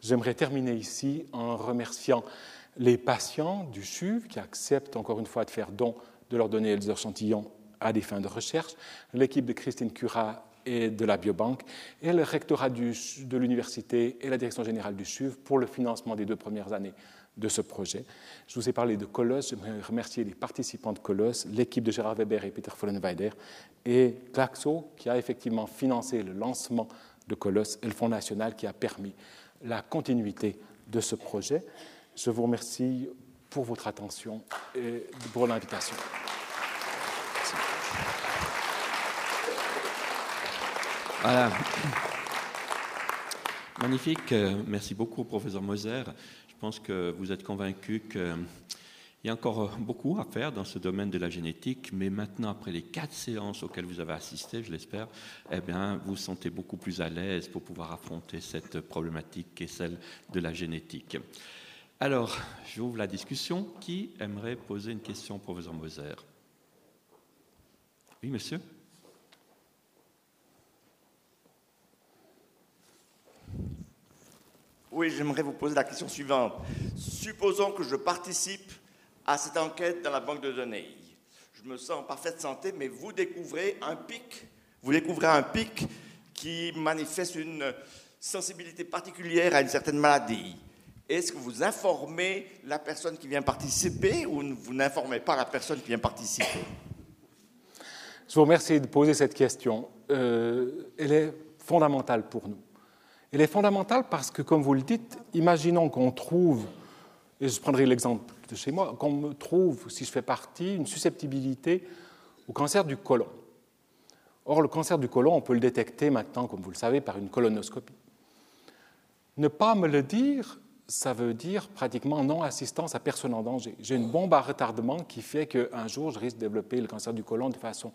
[SPEAKER 2] J'aimerais terminer ici en remerciant les patients du CHUV qui acceptent encore une fois de faire don de leur donner les échantillons à des fins de recherche, l'équipe de Christine Cura et de la Biobanque, et le rectorat de l'université et la direction générale du SUV pour le financement des deux premières années de ce projet. Je vous ai parlé de Colosse, je voudrais remercier les participants de Colosse, l'équipe de Gérard Weber et Peter Vollenweider, et Glaxo, qui a effectivement financé le lancement de Colosse, et le Fonds national qui a permis la continuité de ce projet. Je vous remercie pour votre attention et pour l'invitation.
[SPEAKER 1] Voilà. Magnifique. Merci beaucoup, professeur Moser. Je pense que vous êtes convaincu qu'il y a encore beaucoup à faire dans ce domaine de la génétique, mais maintenant, après les quatre séances auxquelles vous avez assisté, je l'espère, eh bien, vous vous sentez beaucoup plus à l'aise pour pouvoir affronter cette problématique qui est celle de la génétique. Alors, j'ouvre la discussion. Qui aimerait poser une question au professeur Moser? Oui, monsieur?
[SPEAKER 3] Oui, j'aimerais vous poser la question suivante. Supposons que je participe à cette enquête dans la banque de données. Je me sens en parfaite santé, mais vous découvrez un pic, vous découvrez un pic qui manifeste une sensibilité particulière à une certaine maladie. Est-ce que vous informez la personne qui vient participer ou vous n'informez pas la personne qui vient participer?
[SPEAKER 2] Je vous remercie de poser cette question. Euh, elle est fondamentale pour nous. Elle est fondamentale parce que, comme vous le dites, imaginons qu'on trouve, et je prendrai l'exemple de chez moi, qu'on me trouve, si je fais partie, une susceptibilité au cancer du côlon. Or, le cancer du côlon, on peut le détecter maintenant, comme vous le savez, par une colonoscopie. Ne pas me le dire, ça veut dire pratiquement non-assistance à personne en danger. J'ai une bombe à retardement qui fait qu'un jour, je risque de développer le cancer du côlon de façon,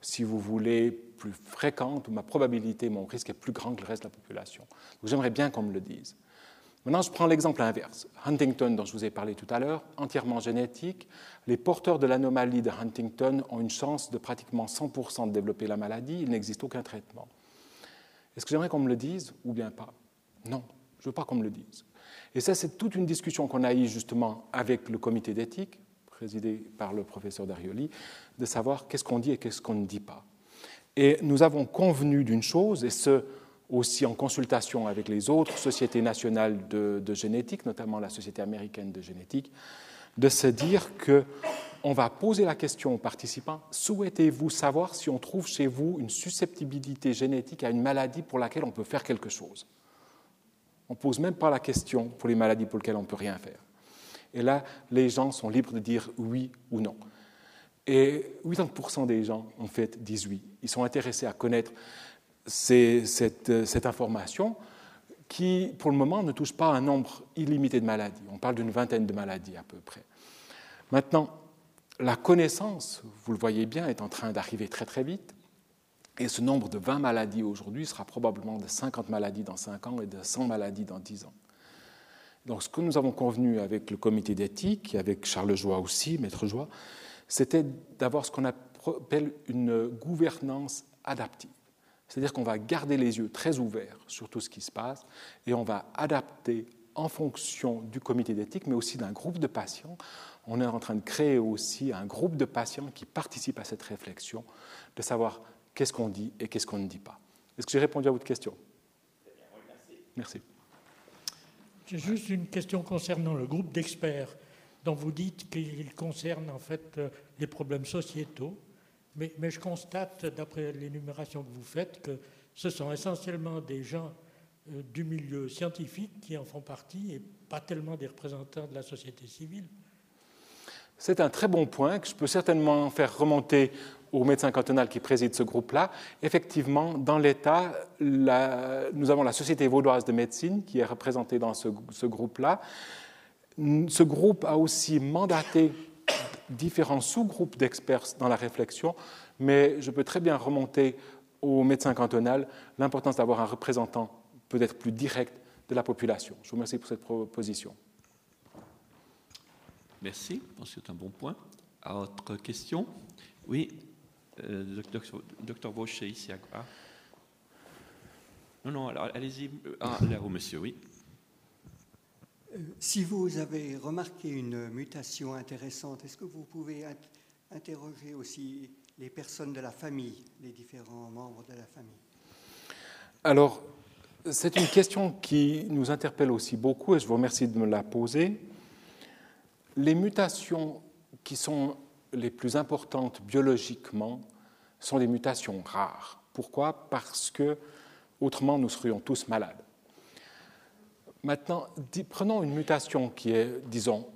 [SPEAKER 2] si vous voulez, plus fréquente, où ma probabilité, mon risque est plus grand que le reste de la population. Donc j'aimerais bien qu'on me le dise. Maintenant, je prends l'exemple inverse. Huntington, dont je vous ai parlé tout à l'heure, entièrement génétique. Les porteurs de l'anomalie de Huntington ont une chance de pratiquement 100% de développer la maladie. Il n'existe aucun traitement. Est-ce que j'aimerais qu'on me le dise ou bien pas? Non, je ne veux pas qu'on me le dise. Et ça, c'est toute une discussion qu'on a eue justement avec le comité d'éthique, présidé par le professeur Darioli, de savoir qu'est-ce qu'on dit et qu'est-ce qu'on ne dit pas. Et nous avons convenu d'une chose, et ce aussi en consultation avec les autres sociétés nationales de, génétique, notamment la Société américaine de génétique, de se dire que on va poser la question aux participants souhaitez-vous savoir si on trouve chez vous une susceptibilité génétique à une maladie pour laquelle on peut faire quelque chose? On ne pose même pas la question pour les maladies pour lesquelles on ne peut rien faire. Et là, les gens sont libres de dire oui ou non. Et 80% des gens, en fait, disent oui. Ils sont intéressés à connaître cette, cette, information qui, pour le moment, ne touche pas un nombre illimité de maladies. On parle d'une vingtaine de maladies à peu près. Maintenant, la connaissance, vous le voyez bien, est en train d'arriver très très vite. Et ce nombre de 20 maladies aujourd'hui sera probablement de 50 maladies dans 5 ans et de 100 maladies dans 10 ans. Donc ce que nous avons convenu avec le comité d'éthique, avec Charles Joie aussi, maître Joie, c'était d'avoir ce qu'on appelle une gouvernance adaptive. C'est-à-dire qu'on va garder les yeux très ouverts sur tout ce qui se passe et on va adapter en fonction du comité d'éthique, mais aussi d'un groupe de patients. On est en train de créer aussi un groupe de patients qui participent à cette réflexion, de savoir qu'est-ce qu'on dit et qu'est-ce qu'on ne dit pas. Est-ce que j'ai répondu à votre question? Merci.
[SPEAKER 4] J'ai juste une question concernant le groupe d'experts dont vous dites qu'il concerne en fait euh, les problèmes sociétaux. Mais, mais je constate, d'après l'énumération que vous faites, que ce sont essentiellement des gens euh, du milieu scientifique qui en font partie et pas tellement des représentants de la société civile.
[SPEAKER 2] C'est un très bon point que je peux certainement faire remonter au médecin cantonal qui préside ce groupe-là. Effectivement, dans l'État, nous avons la Société vaudoise de médecine qui est représentée dans ce, groupe-là. Ce groupe a aussi mandaté différents sous-groupes d'experts dans la réflexion, mais je peux très bien remonter au médecin cantonal l'importance d'avoir un représentant peut-être plus direct de la population. Je vous remercie pour cette proposition.
[SPEAKER 1] Merci, je pense que c'est un bon point. Autre question? Oui, euh, docteur Vaucher, ici à quoi? Non, non, allez-y. Ah, là haut monsieur, oui.
[SPEAKER 5] Euh, si vous avez remarqué une mutation intéressante, est-ce que vous pouvez interroger aussi les personnes de la famille, les différents membres de la famille?
[SPEAKER 2] Alors, c'est une question qui nous interpelle aussi beaucoup et je vous remercie de me la poser. Les mutations qui sont les plus importantes biologiquement sont des mutations rares. Pourquoi? Parce que autrement nous serions tous malades. Maintenant, prenons une mutation qui est, disons,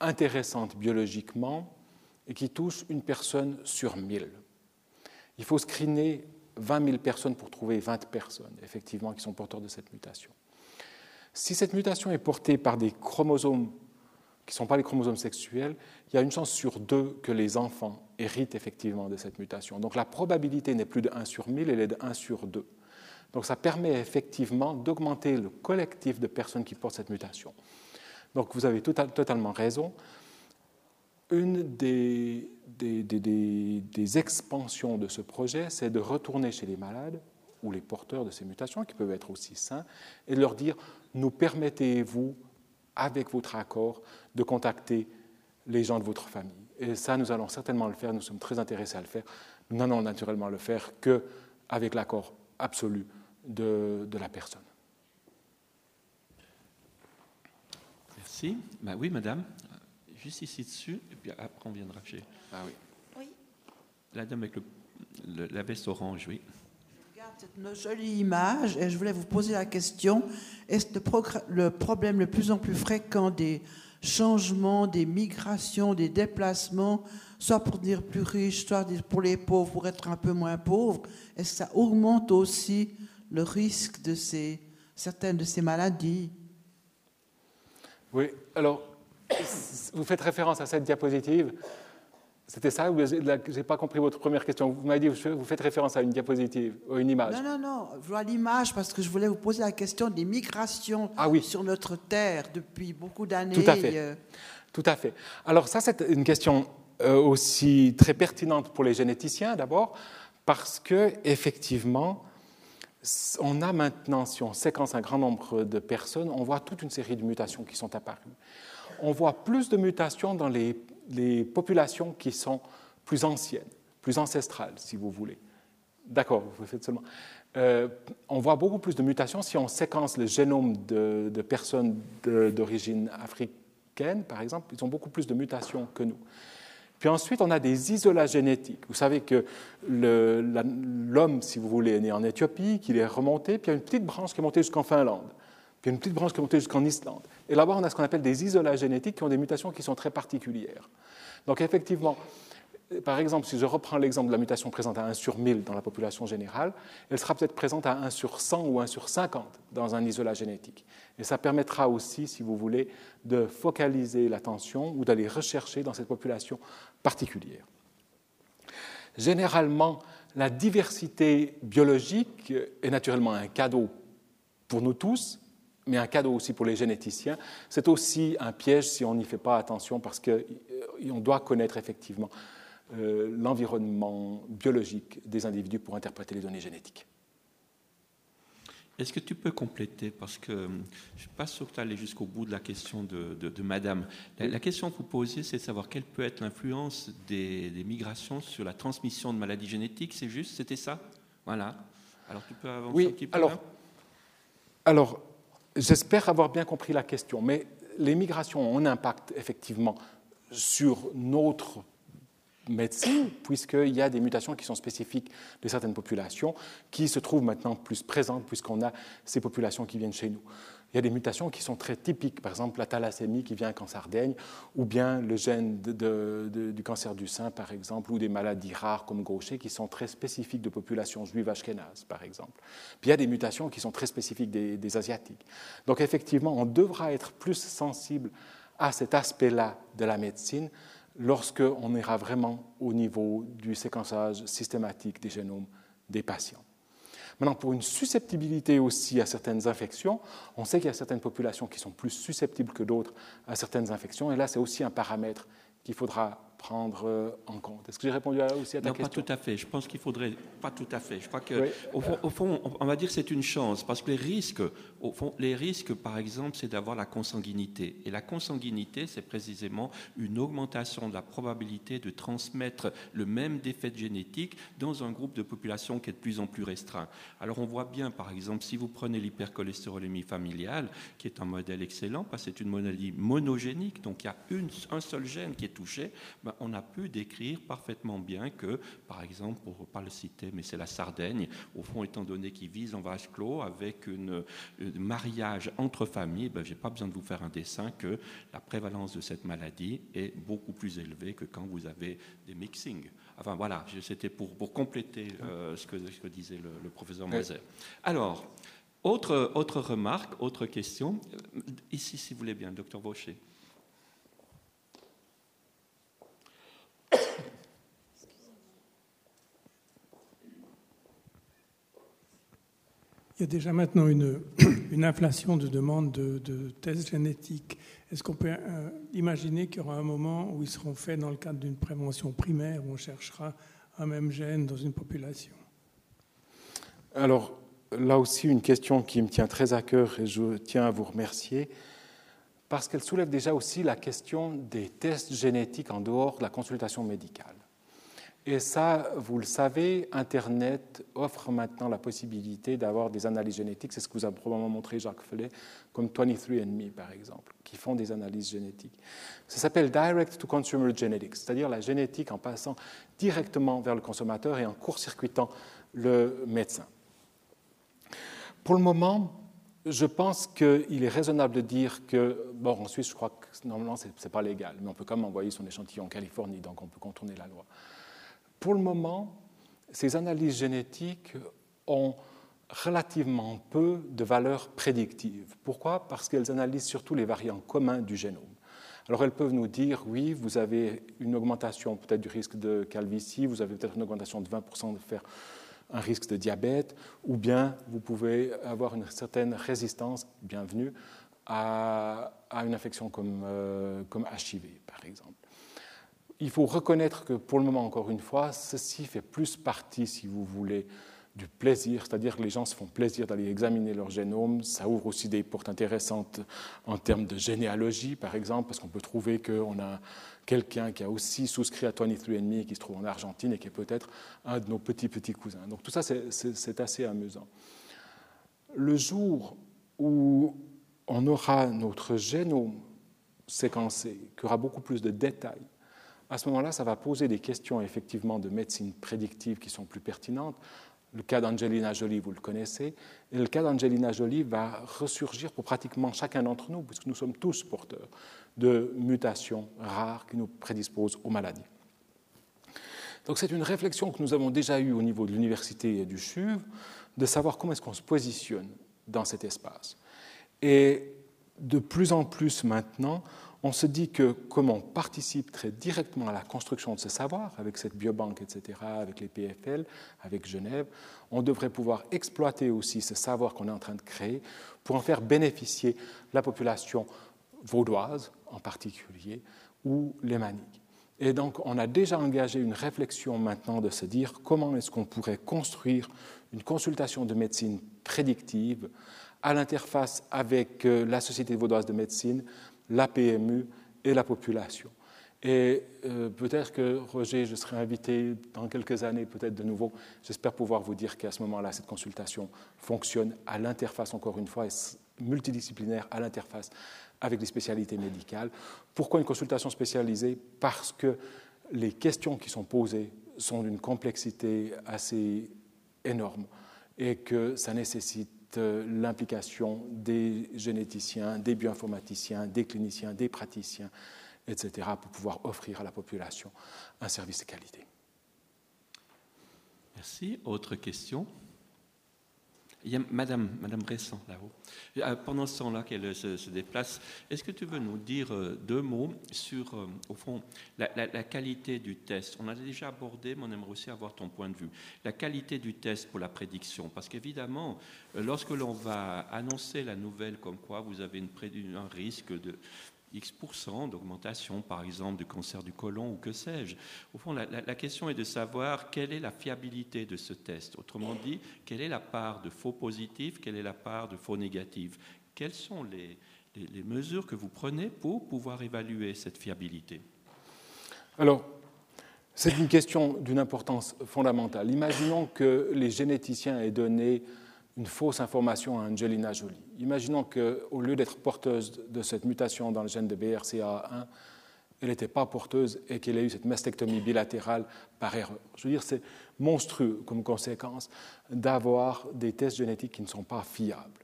[SPEAKER 2] intéressante biologiquement et qui touche une personne sur mille. Il faut screener 20 000 personnes pour trouver 20 personnes, effectivement, qui sont porteurs de cette mutation. Si cette mutation est portée par des chromosomes qui ne sont pas les chromosomes sexuels, il y a une chance sur deux que les enfants héritent effectivement de cette mutation. Donc la probabilité n'est plus de 1 sur 1000, elle est de 1 sur 2. Donc ça permet effectivement d'augmenter le collectif de personnes qui portent cette mutation. Donc vous avez totalement raison. Une des, des, expansions de ce projet, c'est de retourner chez les malades ou les porteurs de ces mutations, qui peuvent être aussi sains, et de leur dire, nous permettez-vous, avec votre accord, de contacter les gens de votre famille. Et ça, nous allons certainement le faire, nous sommes très intéressés à le faire. Nous n'allons naturellement le faire qu'avec l'accord absolu de, de, la personne.
[SPEAKER 1] Merci. Ben oui, madame juste ici dessus, et puis après on viendra chez.
[SPEAKER 2] Ah oui.
[SPEAKER 6] Oui.
[SPEAKER 1] La dame avec le, la veste orange, oui.
[SPEAKER 6] Je regarde cette jolie image et je voulais vous poser la question est-ce le, problème le plus en plus fréquent des changements, des migrations, des déplacements, soit pour devenir plus riche, soit pour les pauvres, pour être un peu moins pauvres, est-ce que ça augmente aussi le risque de certaines de ces maladies
[SPEAKER 2] Oui, alors *coughs* vous faites référence à cette diapositive. C'était ça Je n'ai pas compris votre première question. Vous m'avez dit vous faites référence à une diapositive, à une image.
[SPEAKER 6] Non, non, non. Je vois l'image parce que je voulais vous poser la question des migrations
[SPEAKER 2] ah oui.
[SPEAKER 6] sur notre Terre depuis beaucoup d'années.
[SPEAKER 2] Tout à fait. Euh. Tout à fait. Alors ça, c'est une question euh, aussi très pertinente pour les généticiens d'abord, parce que effectivement, on a maintenant, si on séquence un grand nombre de personnes, on voit toute une série de mutations qui sont apparues on voit plus de mutations dans les, populations qui sont plus anciennes, plus ancestrales, si vous voulez. D'accord, vous faites seulement. Euh, on voit beaucoup plus de mutations si on séquence le génome de, personnes d'origine africaine, par exemple. Ils ont beaucoup plus de mutations que nous. Puis ensuite, on a des isolats génétiques. Vous savez que l'homme, si vous voulez, est né en Éthiopie, qu'il est remonté, puis il y a une petite branche qui est montée jusqu'en Finlande, puis une petite branche qui est montée jusqu'en Islande. Et là-bas, on a ce qu'on appelle des isolats génétiques qui ont des mutations qui sont très particulières. Donc effectivement, par exemple, si je reprends l'exemple de la mutation présente à 1 sur 1000 dans la population générale, elle sera peut-être présente à 1 sur 100 ou 1 sur 50 dans un isolat génétique. Et ça permettra aussi, si vous voulez, de focaliser l'attention ou d'aller rechercher dans cette population particulière. Généralement, la diversité biologique est naturellement un cadeau pour nous tous, mais un cadeau aussi pour les généticiens. C'est aussi un piège si on n'y fait pas attention parce qu'on doit connaître effectivement l'environnement biologique des individus pour interpréter les données génétiques.
[SPEAKER 1] Est-ce que tu peux compléter Parce que je ne suis pas sûr que tu allé jusqu'au bout de la question de, de, Madame. La, question que vous posez, c'est de savoir quelle peut être l'influence des, migrations sur la transmission de maladies génétiques. C'est juste C'était ça? Voilà. Alors tu peux avancer
[SPEAKER 2] oui,
[SPEAKER 1] un petit peu
[SPEAKER 2] alors, alors j'espère avoir bien compris la question, mais les migrations ont un impact effectivement sur notre médecine, puisqu'il y a des mutations qui sont spécifiques de certaines populations, qui se trouvent maintenant plus présentes, puisqu'on a ces populations qui viennent chez nous. Il y a des mutations qui sont très typiques, par exemple la thalassémie qui vient en Sardaigne, ou bien le gène du cancer du sein, par exemple, ou des maladies rares comme Gaucher, qui sont très spécifiques de populations juives ashkénazes, par exemple. Puis il y a des mutations qui sont très spécifiques des, des Asiatiques. Donc effectivement, on devra être plus sensible à cet aspect-là de la médecine lorsqu'on ira vraiment au niveau du séquençage systématique des génomes des patients. Maintenant, pour une susceptibilité aussi à certaines infections, on sait qu'il y a certaines populations qui sont plus susceptibles que d'autres à certaines infections, et là, c'est aussi un paramètre qu'il faudra prendre euh, en compte. Est-ce que j'ai répondu aussi à ta
[SPEAKER 1] non,
[SPEAKER 2] question?
[SPEAKER 1] pas tout à fait. Je pense qu'il faudrait pas tout à fait. Je crois que au, fond, on va dire que c'est une chance parce que les risques, au fond, les risques, par exemple, c'est d'avoir la consanguinité. Et la consanguinité, c'est précisément une augmentation de la probabilité de transmettre le même défait génétique dans un groupe de population qui est de plus en plus restreint. Alors on voit bien, par exemple, si vous prenez l'hypercholestérolémie familiale, qui est un modèle excellent, parce que c'est une maladie monogénique, donc il y a une, un seul gène qui est touché. Ben, on a pu décrire parfaitement bien que, par exemple, pour ne pas le citer, mais c'est la Sardaigne, au fond, étant donné qu'il vise en vase clos avec un mariage entre familles, ben, je n'ai pas besoin de vous faire un dessin que la prévalence de cette maladie est beaucoup plus élevée que quand vous avez des mixings. Enfin voilà, c'était pour, pour compléter euh, ce, que, ce, disait le, professeur Moser. Alors, autre, autre remarque, autre question. Euh, ici, si vous voulez bien, docteur Vaucher.
[SPEAKER 7] Il y a déjà maintenant une, *clears throat* inflation de demandes de, tests génétiques. Est-ce qu'on peut euh, imaginer qu'il y aura un moment où ils seront faits dans le cadre d'une prévention primaire, où on cherchera un même gène dans une population?
[SPEAKER 2] Alors, là aussi, une question qui me tient très à cœur et je tiens à vous remercier, parce qu'elle soulève déjà aussi la question des tests génétiques en dehors de la consultation médicale. Et ça, vous le savez, Internet offre maintenant la possibilité d'avoir des analyses génétiques. C'est ce que vous a probablement montré Jacques Fellet, comme 23andMe par exemple, qui font des analyses génétiques. Ça s'appelle Direct to Consumer Genetics, c'est-à-dire la génétique en passant directement vers le consommateur et en court-circuitant le médecin. Pour le moment, je pense qu'il est raisonnable de dire que, bon, en Suisse, je crois que normalement, ce n'est pas légal, mais on peut quand même envoyer son échantillon en Californie, donc on peut contourner la loi. Pour le moment, ces analyses génétiques ont relativement peu de valeur prédictive. Pourquoi? Parce qu'elles analysent surtout les variants communs du génome. Alors elles peuvent nous dire, oui, vous avez une augmentation peut-être du risque de calvitie, vous avez peut-être une augmentation de 20% de faire un risque de diabète, ou bien vous pouvez avoir une certaine résistance, bienvenue, à, une infection comme, euh, comme HIV, par exemple il faut reconnaître que pour le moment, encore une fois, ceci fait plus partie, si vous voulez, du plaisir, c'est-à-dire que les gens se font plaisir d'aller examiner leur génome. Ça ouvre aussi des portes intéressantes en termes de généalogie, par exemple, parce qu'on peut trouver qu'on a quelqu'un qui a aussi souscrit à 23andMe qui se trouve en Argentine et qui est peut-être un de nos petits-petits cousins. Donc tout ça, c'est assez amusant. Le jour où on aura notre génome séquencé, qu'il y aura beaucoup plus de détails, à ce moment-là, ça va poser des questions effectivement de médecine prédictive qui sont plus pertinentes. Le cas d'Angelina Jolie, vous le connaissez, et le cas d'Angelina Jolie va ressurgir pour pratiquement chacun d'entre nous, puisque nous sommes tous porteurs de mutations rares qui nous prédisposent aux maladies. Donc c'est une réflexion que nous avons déjà eue au niveau de l'université et du CHUV, de savoir comment est-ce qu'on se positionne dans cet espace. Et de plus en plus maintenant, on se dit que comme on participe très directement à la construction de ce savoir, avec cette biobanque, etc., avec les PFL, avec Genève, on devrait pouvoir exploiter aussi ce savoir qu'on est en train de créer pour en faire bénéficier la population vaudoise en particulier, ou lémanique. Et donc on a déjà engagé une réflexion maintenant de se dire comment est-ce qu'on pourrait construire une consultation de médecine prédictive à l'interface avec euh, la Société vaudoise de médecine, la PMU et la population. Et euh, peut-être que, Roger, je serai invité dans quelques années, peut-être de nouveau. J'espère pouvoir vous dire qu'à ce moment-là, cette consultation fonctionne à l'interface, encore une fois, multidisciplinaire, à l'interface avec les spécialités médicales. Pourquoi une consultation spécialisée? Parce que les questions qui sont posées sont d'une complexité assez énorme et que ça nécessite l'implication des généticiens, des bioinformaticiens, des cliniciens, des praticiens, etc., pour pouvoir offrir à la population un service de qualité.
[SPEAKER 1] Merci. Autre question? Il y a Madame, Madame là-haut. Euh, pendant ce temps-là qu'elle se, déplace, est-ce que tu veux nous dire euh, deux mots sur, euh, au fond, la, qualité du test? On a déjà abordé, mais on aimerait aussi avoir ton point de vue. La qualité du test pour la prédiction, parce qu'évidemment, lorsque l'on va annoncer la nouvelle comme quoi vous avez un risque de, X% d'augmentation, par exemple, du cancer du côlon ou que sais-je. Au fond, la, question est de savoir quelle est la fiabilité de ce test. Autrement dit, quelle est la part de faux positifs, quelle est la part de faux négatifs. Quelles sont les, les mesures que vous prenez pour pouvoir évaluer cette fiabilité?
[SPEAKER 2] Alors, c'est une question d'une importance fondamentale. Imaginons que les généticiens aient donné une fausse information à Angelina Jolie. Imaginons qu'au lieu d'être porteuse de cette mutation dans le gène de BRCA1, elle n'était pas porteuse et qu'elle ait eu cette mastectomie bilatérale par erreur. Je veux dire, c'est monstrueux comme conséquence d'avoir des tests génétiques qui ne sont pas fiables.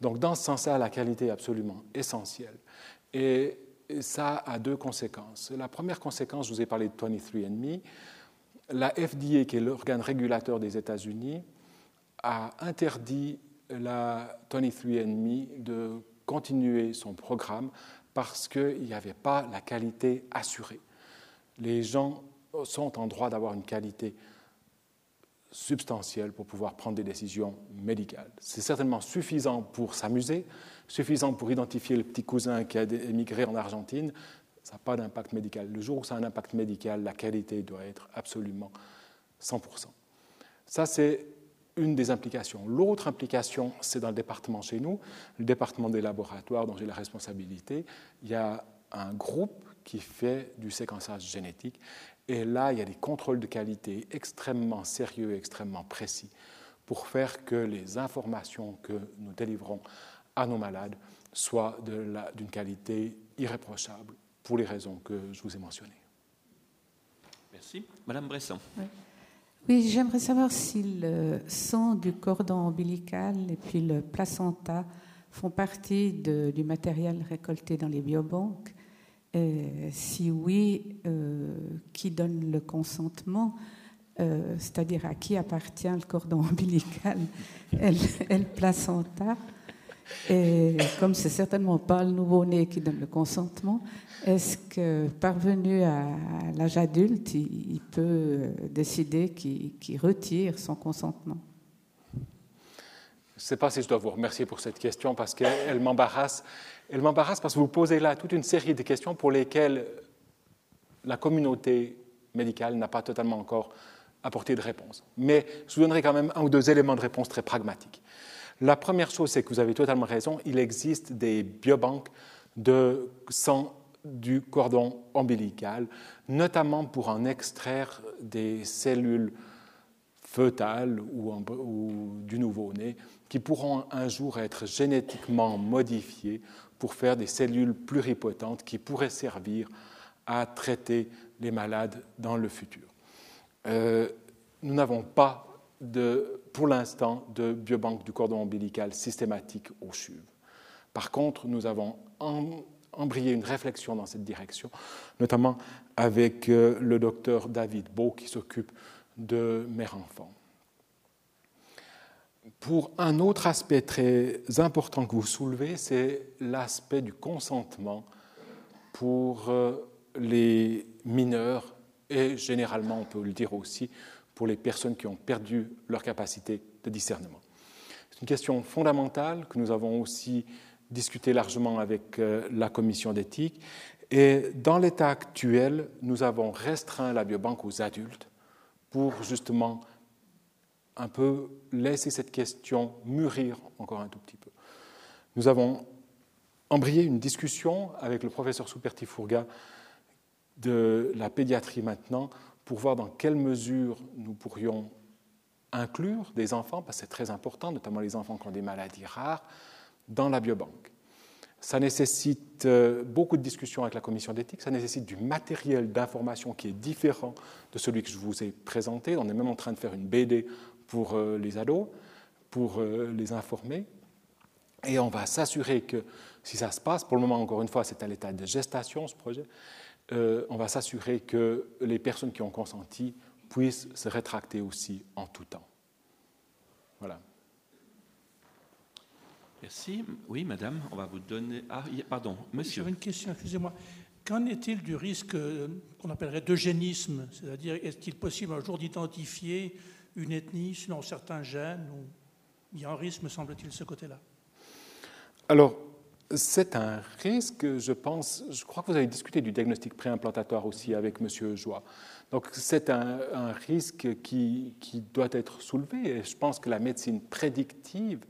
[SPEAKER 2] Donc, dans ce sens-là, la qualité est absolument essentielle. Et ça a deux conséquences. La première conséquence, je vous ai parlé de 23andMe. La FDA, qui est l'organe régulateur des États-Unis, a interdit la 23andMe de continuer son programme parce qu'il n'y avait pas la qualité assurée. Les gens sont en droit d'avoir une qualité substantielle pour pouvoir prendre des décisions médicales. C'est certainement suffisant pour s'amuser, suffisant pour identifier le petit cousin qui a émigré en Argentine. Ça n'a pas d'impact médical. Le jour où ça a un impact médical, la qualité doit être absolument 100%. Ça, c'est une des implications. L'autre implication, c'est dans le département chez nous, le département des laboratoires dont j'ai la responsabilité. Il y a un groupe qui fait du séquençage génétique. Et là, il y a des contrôles de qualité extrêmement sérieux, extrêmement précis, pour faire que les informations que nous délivrons à nos malades soient d'une qualité irréprochable, pour les raisons que je vous ai mentionnées.
[SPEAKER 1] Merci. Madame Bresson.
[SPEAKER 8] Oui, j'aimerais savoir si le sang du cordon ombilical et puis le placenta font partie du matériel récolté dans les biobanques. si oui, euh, qui donne le consentement euh, C'est-à-dire à qui appartient le cordon *laughs* ombilical et le placenta? Et comme c'est certainement pas le nouveau-né qui donne le consentement, est-ce que parvenu à l'âge adulte, il, peut euh, décider qu'il retire son consentement?
[SPEAKER 2] Je ne sais pas si je dois vous remercier pour cette question parce qu'elle m'embarrasse. Elle m'embarrasse parce que vous posez là toute une série de questions pour lesquelles la communauté médicale n'a pas totalement encore apporté de réponse. Mais je vous donnerai quand même un ou deux éléments de réponse très pragmatiques. La première chose, c'est que vous avez totalement raison, il existe des biobanques de sang du cordon ombilical, notamment pour en extraire des cellules fœtales ou, du nouveau-né qui pourront un jour être génétiquement modifiées pour faire des cellules pluripotentes qui pourraient servir à traiter les malades dans le futur. Euh, nous n'avons pas pour l'instant de biobanque du cordon ombilical systématique au CHUV. Par contre, nous avons embrayé une réflexion dans cette direction, notamment avec euh, le docteur David Beau qui s'occupe de mère enfants. Pour un autre aspect très important que vous soulevez, c'est l'aspect du consentement pour euh, les mineurs et généralement, on peut le dire aussi, pour les personnes qui ont perdu leur capacité de discernement. C'est une question fondamentale que nous avons aussi discuté largement avec euh, la commission d'éthique. Et dans l'état actuel, nous avons restreint la biobanque aux adultes pour justement un peu laisser cette question mûrir encore un tout petit peu. Nous avons embrayé une discussion avec le professeur Souperti-Fourga de la pédiatrie maintenant pour voir dans quelle mesure nous pourrions inclure des enfants, parce que c'est très important, notamment les enfants qui ont des maladies rares, dans la biobanque. Ça nécessite euh, beaucoup de discussions avec la commission d'éthique, ça nécessite du matériel d'information qui est différent de celui que je vous ai présenté. On est même en train de faire une BD pour euh, les ados, pour euh, les informer. Et on va s'assurer que si ça se passe, pour le moment encore une fois c'est à l'état de gestation ce projet, euh, on va s'assurer que les personnes qui ont consenti puissent se rétracter aussi en tout temps. Voilà.
[SPEAKER 1] Merci. Oui, madame, on va vous donner. Ah, pardon, monsieur.
[SPEAKER 9] J'avais une question, excusez-moi. Qu'en est-il du risque euh, qu'on appellerait d'eugénisme? C'est-à-dire, est-il possible un jour d'identifier une ethnie selon certains gènes ou Il y a un risque, me semble-t-il, de ce côté-là?
[SPEAKER 2] Alors, c'est un risque, je pense. Je crois que vous avez discuté du diagnostic préimplantatoire aussi avec M. Joie. Donc, c'est un, risque qui, doit être soulevé. Et je pense que la médecine prédictive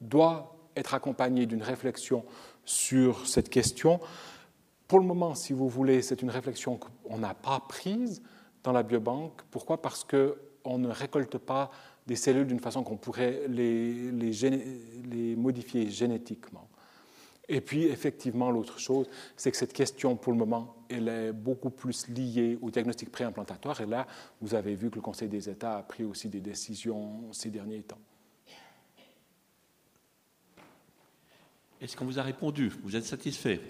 [SPEAKER 2] doit être accompagnée d'une réflexion sur cette question. Pour le moment, si vous voulez, c'est une réflexion qu'on n'a pas prise dans la biobanque. Pourquoi? Parce qu'on ne récolte pas des cellules d'une façon qu'on pourrait les modifier génétiquement. Et puis, effectivement, l'autre chose, c'est que cette question, pour le moment, elle est beaucoup plus liée au diagnostic préimplantatoire. Et là, vous avez vu que le Conseil des États a pris aussi des décisions ces derniers temps.
[SPEAKER 1] Est-ce qu'on vous a répondu? Vous êtes satisfait?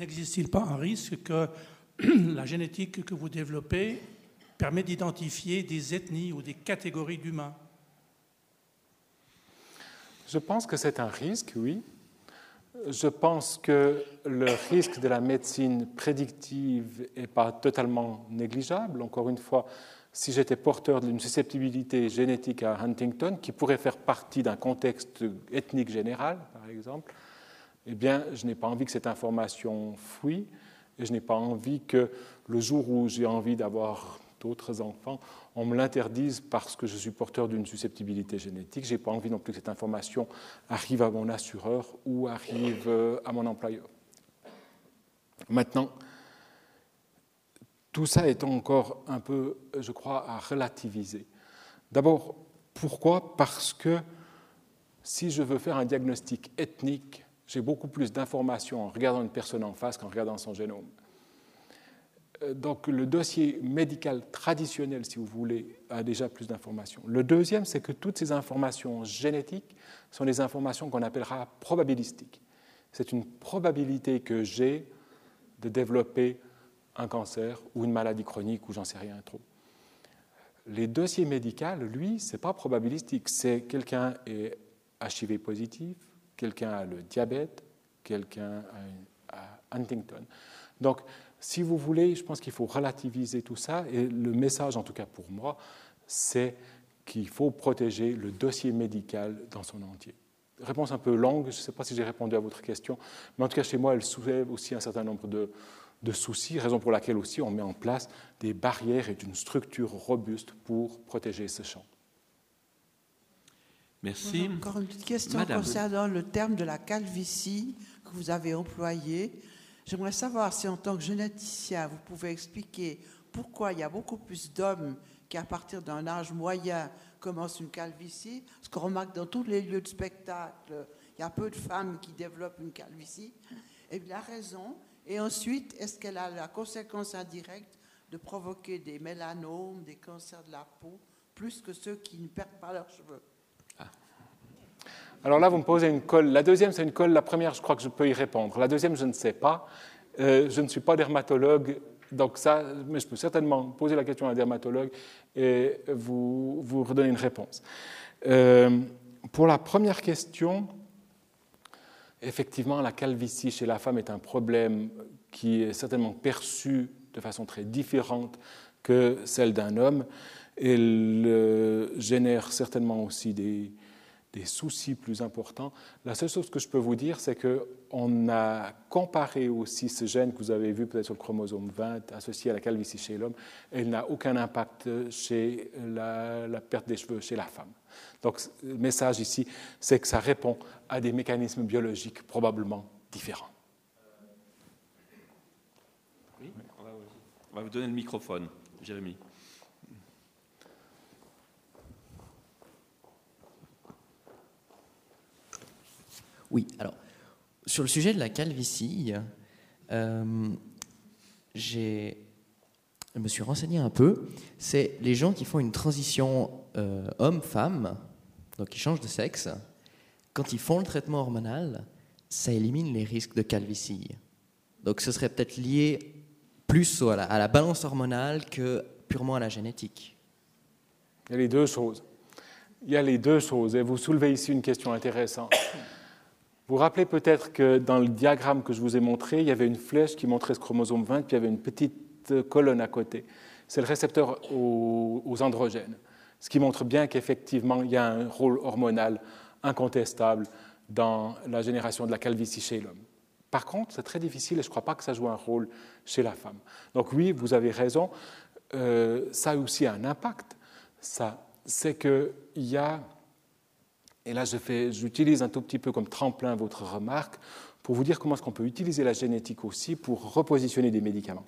[SPEAKER 9] N'existe-t-il pas un risque que *clears throat* la génétique que vous développez permet d'identifier des ethnies ou des catégories d'humains?
[SPEAKER 2] Je pense que c'est un risque, oui. Je pense que le risque de la médecine prédictive n'est pas totalement négligeable. Encore une fois, si j'étais porteur d'une susceptibilité génétique à Huntington, qui pourrait faire partie d'un contexte ethnique général, par exemple, eh bien, je n'ai pas envie que cette information fuit et je n'ai pas envie que le jour où j'ai envie d'avoir d'autres enfants, on me l'interdise parce que je suis porteur d'une susceptibilité génétique. Je n'ai pas envie non plus que cette information arrive à mon assureur ou arrive euh, à mon employeur. Maintenant, tout ça est encore un peu, je crois, à relativiser. D'abord, pourquoi? Parce que si je veux faire un diagnostic ethnique j'ai beaucoup plus d'informations en regardant une personne en face qu'en regardant son génome. Euh, donc le dossier médical traditionnel, si vous voulez, a déjà plus d'informations. Le deuxième, c'est que toutes ces informations génétiques sont des informations qu'on appellera probabilistiques. C'est une probabilité que j'ai de développer un cancer ou une maladie chronique ou j'en sais rien trop. Les dossiers médicaux, lui, ce n'est pas probabilistique. C'est quelqu'un est HIV positif, quelqu'un a le diabète, quelqu'un a, Huntington. Donc, si vous voulez, je pense qu'il faut relativiser tout ça. Et le message, en tout cas pour moi, c'est qu'il faut protéger le dossier médical dans son entier. Réponse un peu longue, je ne sais pas si j'ai répondu à votre question, mais en tout cas chez moi, elle soulève aussi un certain nombre de, de soucis, raison pour laquelle aussi on met en place des barrières et une structure robuste pour protéger ce champ.
[SPEAKER 1] Merci.
[SPEAKER 6] Encore une petite question concernant le terme de la calvitie que vous avez employé. J'aimerais savoir si en tant que généticien, vous pouvez expliquer pourquoi il y a beaucoup plus d'hommes qui, à partir d'un âge moyen, commencent une calvitie. Parce qu'on remarque dans tous les lieux de spectacle, il y a peu de femmes qui développent une calvitie. Et la raison. Et ensuite, est-ce qu'elle a la conséquence indirecte de provoquer des mélanomes, des cancers de la peau, plus que ceux qui ne perdent pas leurs cheveux?
[SPEAKER 2] Alors là, vous me posez une colle. La deuxième, c'est une colle. La première, je crois que je peux y répondre. La deuxième, je ne sais pas. Euh, je ne suis pas dermatologue, donc ça, mais je peux certainement poser la question à un dermatologue et vous, vous redonner une réponse. Euh, pour la première question, effectivement, la calvitie chez la femme est un problème qui est certainement perçu de façon très différente que celle d'un homme. Elle génère certainement aussi des, des soucis plus importants. La seule chose que je peux vous dire, c'est qu'on a comparé aussi ce gène que vous avez vu peut-être sur le chromosome 20 associé à la calvitie chez l'homme, il n'a aucun impact chez la, perte des cheveux chez la femme. Donc le message ici, c'est que ça répond à des mécanismes biologiques probablement différents.
[SPEAKER 1] On va vous donner le microphone, Jérémy.
[SPEAKER 10] Oui, alors, sur le sujet de la calvitie, euh, je me suis renseigné un peu. C'est les gens qui font une transition euh, homme-femme, donc qui changent de sexe, quand ils font le traitement hormonal, ça élimine les risques de calvitie. Donc ce serait peut-être lié plus à la, à la balance hormonale que purement à la génétique.
[SPEAKER 2] Il y a les deux choses. Il y a les deux choses. Et vous soulevez ici une question intéressante. Vous vous rappelez peut-être que dans le diagramme que je vous ai montré, il y avait une flèche qui montrait ce chromosome 20, puis il y avait une petite colonne à côté. C'est le récepteur aux, aux, androgènes, ce qui montre bien qu'effectivement, il y a un rôle hormonal incontestable dans la génération de la calvitie chez l'homme. Par contre, c'est très difficile et je ne crois pas que ça joue un rôle chez la femme. Donc oui, vous avez raison, euh, ça a aussi un impact. Ça, c'est qu'il y a et là, j'utilise un tout petit peu comme tremplin votre remarque pour vous dire comment est-ce qu'on peut utiliser la génétique aussi pour repositionner des médicaments.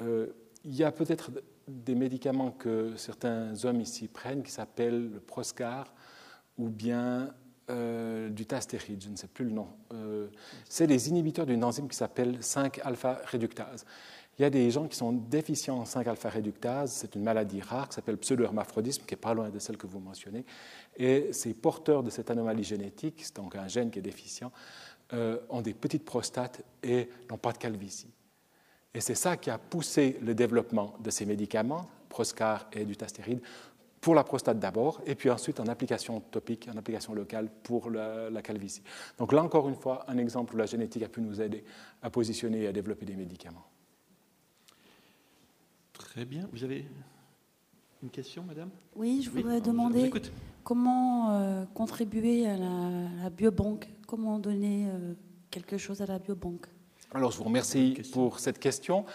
[SPEAKER 2] Euh, il y a peut-être des médicaments que certains hommes ici prennent qui s'appellent le Proscar ou bien euh, du tastéride, je ne sais plus le nom. Euh, c'est des inhibiteurs d'une enzyme qui s'appelle 5-alpha-réductase. Il y a des gens qui sont déficients en 5-alpha-réductase, c'est une maladie rare qui s'appelle pseudo-hermaphrodisme, qui n'est pas loin de celle que vous mentionnez. Et ces porteurs de cette anomalie génétique, c'est donc un gène qui est déficient, euh, ont des petites prostates et n'ont pas de calvitie. Et c'est ça qui a poussé le développement de ces médicaments, Proscar et dutastéride, pour la prostate d'abord, et puis ensuite en application topique, en application locale pour la, la, calvitie. Donc là encore une fois, un exemple où la génétique a pu nous aider à positionner et à développer des médicaments.
[SPEAKER 1] Très bien. Vous avez une question, madame?
[SPEAKER 11] Oui, je voudrais oui, demander comment euh, contribuer à la, la, biobanque, comment donner euh, quelque chose à la biobanque?
[SPEAKER 2] Alors, je vous remercie pour cette question.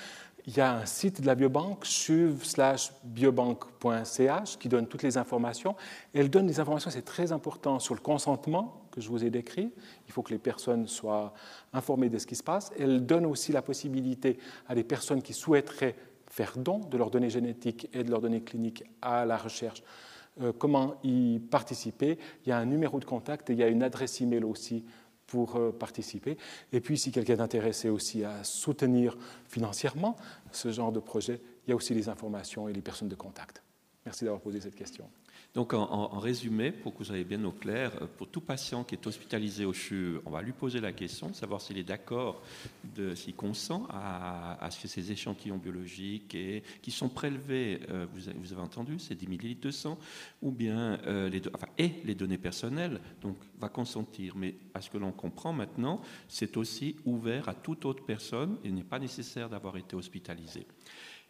[SPEAKER 2] Il y a un site de la biobanque, suv/biobanque.ch, qui donne toutes les informations. Elle donne des informations, c'est très important, sur le consentement que je vous ai décrit. Il faut que les personnes soient informées de ce qui se passe. Elle donne aussi la possibilité à des personnes qui souhaiteraient faire don de leurs données génétiques et de leurs données cliniques à la recherche. Euh, comment y participer? Il y a un numéro de contact et il y a une adresse email aussi pour euh, participer. Et puis, si quelqu'un est intéressé aussi à soutenir financièrement ce genre de projet, il y a aussi les informations et les personnes de contact. Merci d'avoir posé cette question.
[SPEAKER 1] Donc, en, résumé, pour que vous soyez bien au clair, euh, pour tout patient qui est hospitalisé au CHU, on va lui poser la question de savoir s'il est d'accord, s'il consent à, ce que ces échantillons biologiques et, qui sont prélevés, euh, vous, avez entendu, c'est 10 millilitres de sang, ou bien euh, les, et les données personnelles, donc va consentir. Mais à ce que l'on comprend maintenant, c'est aussi ouvert à toute autre personne. Il n'est pas nécessaire d'avoir été hospitalisé.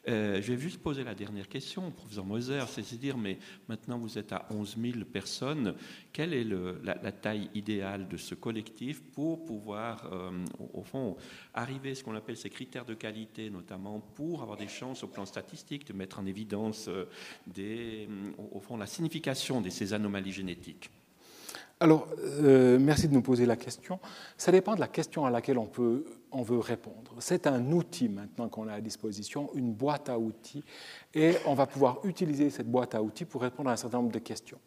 [SPEAKER 1] Euh, je vais juste poser la dernière question au professeur Moser, c'est dire, mais maintenant vous êtes à 11 000 personnes, quelle est la, taille idéale de ce collectif pour pouvoir, euh, au, fond, arriver à ce qu'on appelle ces critères de qualité, notamment pour avoir des chances au plan statistique de mettre en évidence euh, des, au, fond, la signification de ces anomalies génétiques?
[SPEAKER 2] Alors, euh, merci de nous poser la question. Ça dépend de la question à laquelle on, peut, on veut répondre. C'est un outil maintenant qu'on a à disposition, une boîte à outils, et on va pouvoir utiliser cette boîte à outils pour répondre à un certain nombre de questions.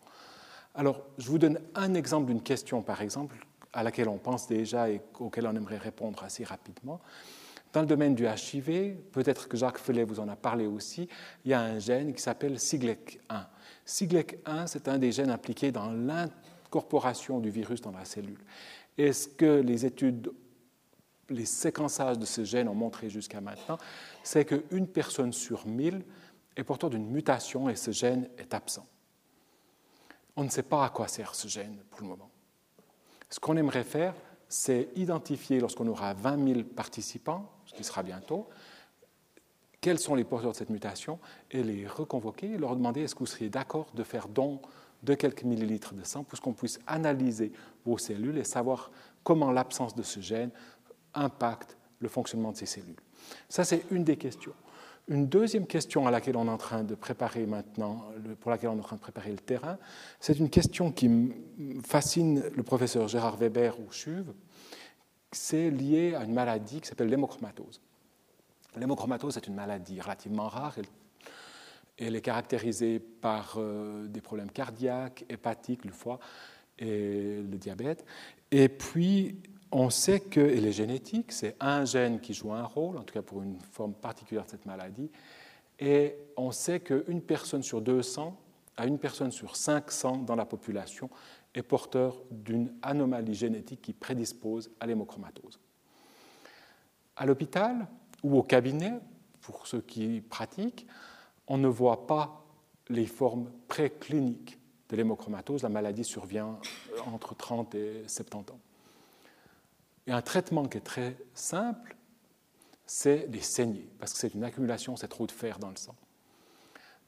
[SPEAKER 2] Alors, je vous donne un exemple d'une question, par exemple, à laquelle on pense déjà et auquel on aimerait répondre assez rapidement. Dans le domaine du HIV, peut-être que Jacques Felet vous en a parlé aussi, il y a un gène qui s'appelle SIGLEC1. SIGLEC1, c'est un des gènes impliqués dans incorporation du virus dans la cellule. Et ce que les études, les séquençages de ce gène ont montré jusqu'à maintenant, c'est qu'une personne sur mille est porteur d'une mutation et ce gène est absent. On ne sait pas à quoi sert ce gène pour le moment. Ce qu'on aimerait faire, c'est identifier, lorsqu'on aura 20 000 participants, ce qui sera bientôt, quels sont les porteurs de cette mutation et les reconvoquer et leur demander est-ce que vous seriez d'accord de faire don de quelques millilitres de sang pour qu'on puisse analyser vos cellules et savoir comment l'absence de ce gène impacte le fonctionnement de ces cellules. Ça, c'est une des questions. Une deuxième question à laquelle on est en train de préparer maintenant, pour laquelle on est en train de préparer le terrain, c'est une question qui fascine le professeur Gérard Weber ou CHUV. C'est lié à une maladie qui s'appelle l'hémochromatose. L'hémochromatose est une maladie relativement rare. Est caractérisée par euh, des problèmes cardiaques, hépatiques, le foie et le diabète. Et puis, on sait qu'elle est génétique, c'est un gène qui joue un rôle, en tout cas pour une forme particulière de cette maladie, et on sait qu'une personne sur 200 à une personne sur 500 dans la population est porteur d'une anomalie génétique qui prédispose à l'hémochromatose. À l'hôpital ou au cabinet, pour ceux qui pratiquent, on ne voit pas les formes précliniques de l'hémochromatose. La maladie survient entre 30 et 70 ans. Et un traitement qui est très simple, c'est les saigner, parce que c'est une accumulation, c'est trop de fer dans le sang.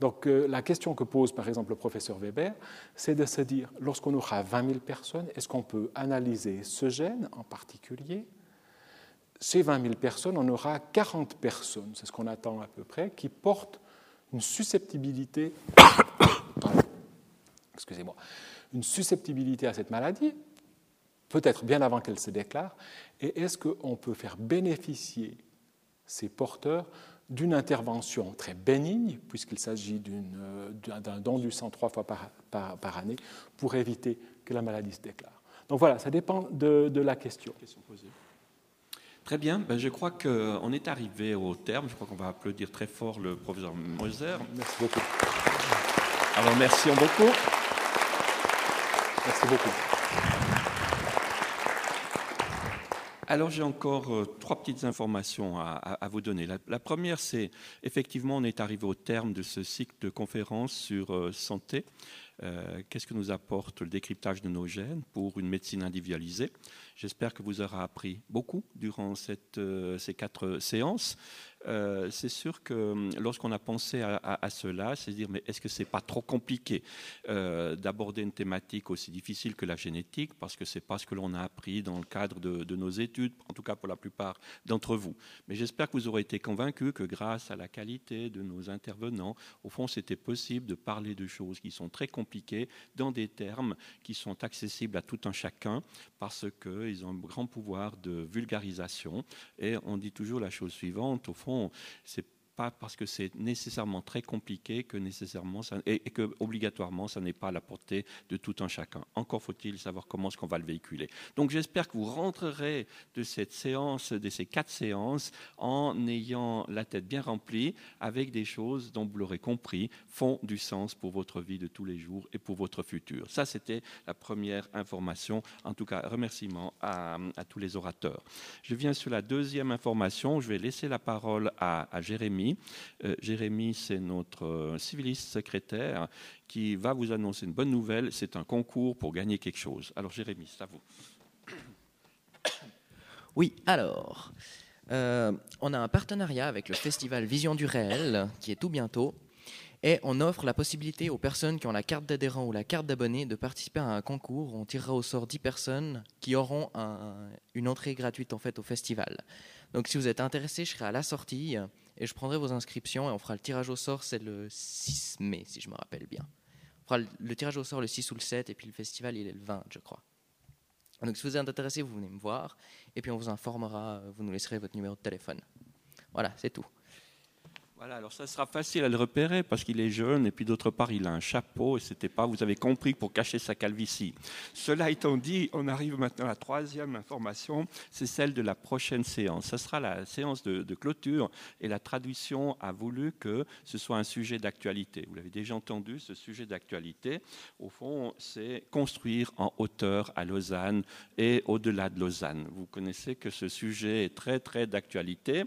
[SPEAKER 2] Donc euh, la question que pose par exemple le professeur Weber, c'est de se dire, lorsqu'on aura 20 000 personnes, est-ce qu'on peut analyser ce gène en particulier? Ces 20 000 personnes, on aura 40 personnes, c'est ce qu'on attend à peu près, qui portent *coughs* une susceptibilité, à cette maladie, peut-être bien avant qu'elle se déclare, et est-ce qu'on peut faire bénéficier ces porteurs d'une intervention très bénigne, puisqu'il s'agit d'un don du sang trois fois par, année, pour éviter que la maladie se déclare? Donc voilà, ça dépend de, la question.
[SPEAKER 1] Très bien, ben, je crois qu'on est arrivé au terme. Je crois qu'on va applaudir très fort le professeur Moser.
[SPEAKER 2] Merci beaucoup.
[SPEAKER 1] Alors merci beaucoup.
[SPEAKER 2] Merci beaucoup.
[SPEAKER 1] Alors j'ai encore euh, trois petites informations à, vous donner. La, première, c'est effectivement, on est arrivé au terme de ce cycle de conférences sur euh, santé. Euh, qu'est-ce que nous apporte le décryptage de nos gènes pour une médecine individualisée? J'espère que vous aurez appris beaucoup durant cette, ces quatre séances. Euh, c'est sûr que hum, lorsqu'on a pensé à, cela, c'est dire mais est-ce que c'est pas trop compliqué euh, d'aborder une thématique aussi difficile que la génétique parce que c'est pas ce que l'on a appris dans le cadre de, nos études, en tout cas pour la plupart d'entre vous? Mais j'espère que vous aurez été convaincus que grâce à la qualité de nos intervenants, au fond, c'était possible de parler de choses qui sont très dans des termes qui sont accessibles à tout un chacun parce qu'ils ont un grand pouvoir de vulgarisation. Et on dit toujours la chose suivante, au fond c'est pas parce que c'est nécessairement très compliqué que nécessairement et, que obligatoirement ça n'est pas à la portée de tout un chacun. Encore faut-il savoir comment est-ce qu'on va le véhiculer. Donc j'espère que vous rentrerez de cette séance, de ces quatre séances, en ayant la tête bien remplie avec des choses dont vous l'aurez compris font du sens pour votre vie de tous les jours et pour votre futur. Ça c'était la première information. En tout cas, remerciement à, tous les orateurs. Je viens sur la deuxième information. Je vais laisser la parole à Jérémy euh, Jérémy. c'est notre euh, civiliste secrétaire qui va vous annoncer une bonne nouvelle. C'est un concours pour gagner quelque chose. Alors Jérémy, c'est à vous. *coughs*
[SPEAKER 10] Oui, alors, euh, on a un partenariat avec le festival Vision du réel qui est tout bientôt. Et on offre la possibilité aux personnes qui ont la carte d'adhérent ou la carte d'abonné de participer à un concours. On tirera au sort 10 personnes qui auront une entrée gratuite en fait au festival. Donc si vous êtes intéressé, je serai à la sortie et je prendrai vos inscriptions et on fera le tirage au sort, c'est le 6 mai, si je me rappelle bien. On fera le, tirage au sort le 6 ou le 7, et puis le festival, il est le 20, je crois. Donc si vous êtes intéressé, vous venez me voir, et puis on vous informera, vous nous laisserez votre numéro de téléphone. Voilà, c'est tout.
[SPEAKER 1] Voilà, alors ça sera facile à le repérer parce qu'il est jeune et puis d'autre part il a un chapeau et c'était pas, vous avez compris, pour cacher sa calvitie. Cela étant dit, on arrive maintenant à la troisième information, c'est celle de la prochaine séance. Ce sera la séance de, de clôture et la traduction a voulu que ce soit un sujet d'actualité. Vous l'avez déjà entendu, ce sujet d'actualité, au fond, c'est construire en hauteur à Lausanne et au-delà de Lausanne. Vous connaissez que ce sujet est très très d'actualité.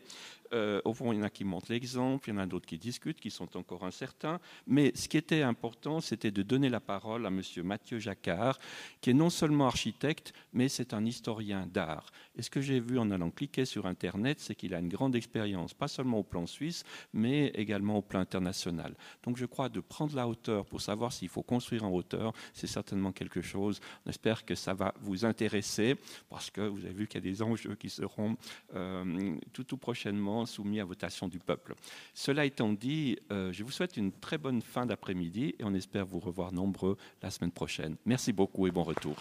[SPEAKER 1] Euh, au fond, il y en a qui montrent l'exemple, il y en a d'autres qui discutent, qui sont encore incertains. Mais ce qui était important, c'était de donner la parole à M. Mathieu Jacquard, qui est non seulement architecte, mais c'est un historien d'art. Et ce que j'ai vu en allant cliquer sur Internet, c'est qu'il a une grande expérience, pas seulement au plan suisse, mais également au plan international. Donc je crois de prendre la hauteur pour savoir s'il faut construire en hauteur, c'est certainement quelque chose. On espère que ça va vous intéresser, parce que vous avez vu qu'il y a des enjeux qui seront euh, tout, tout prochainement soumis à votation du peuple. Cela étant dit, euh, je vous souhaite une très bonne fin d'après-midi et on espère vous revoir nombreux la semaine prochaine. Merci beaucoup et bon retour.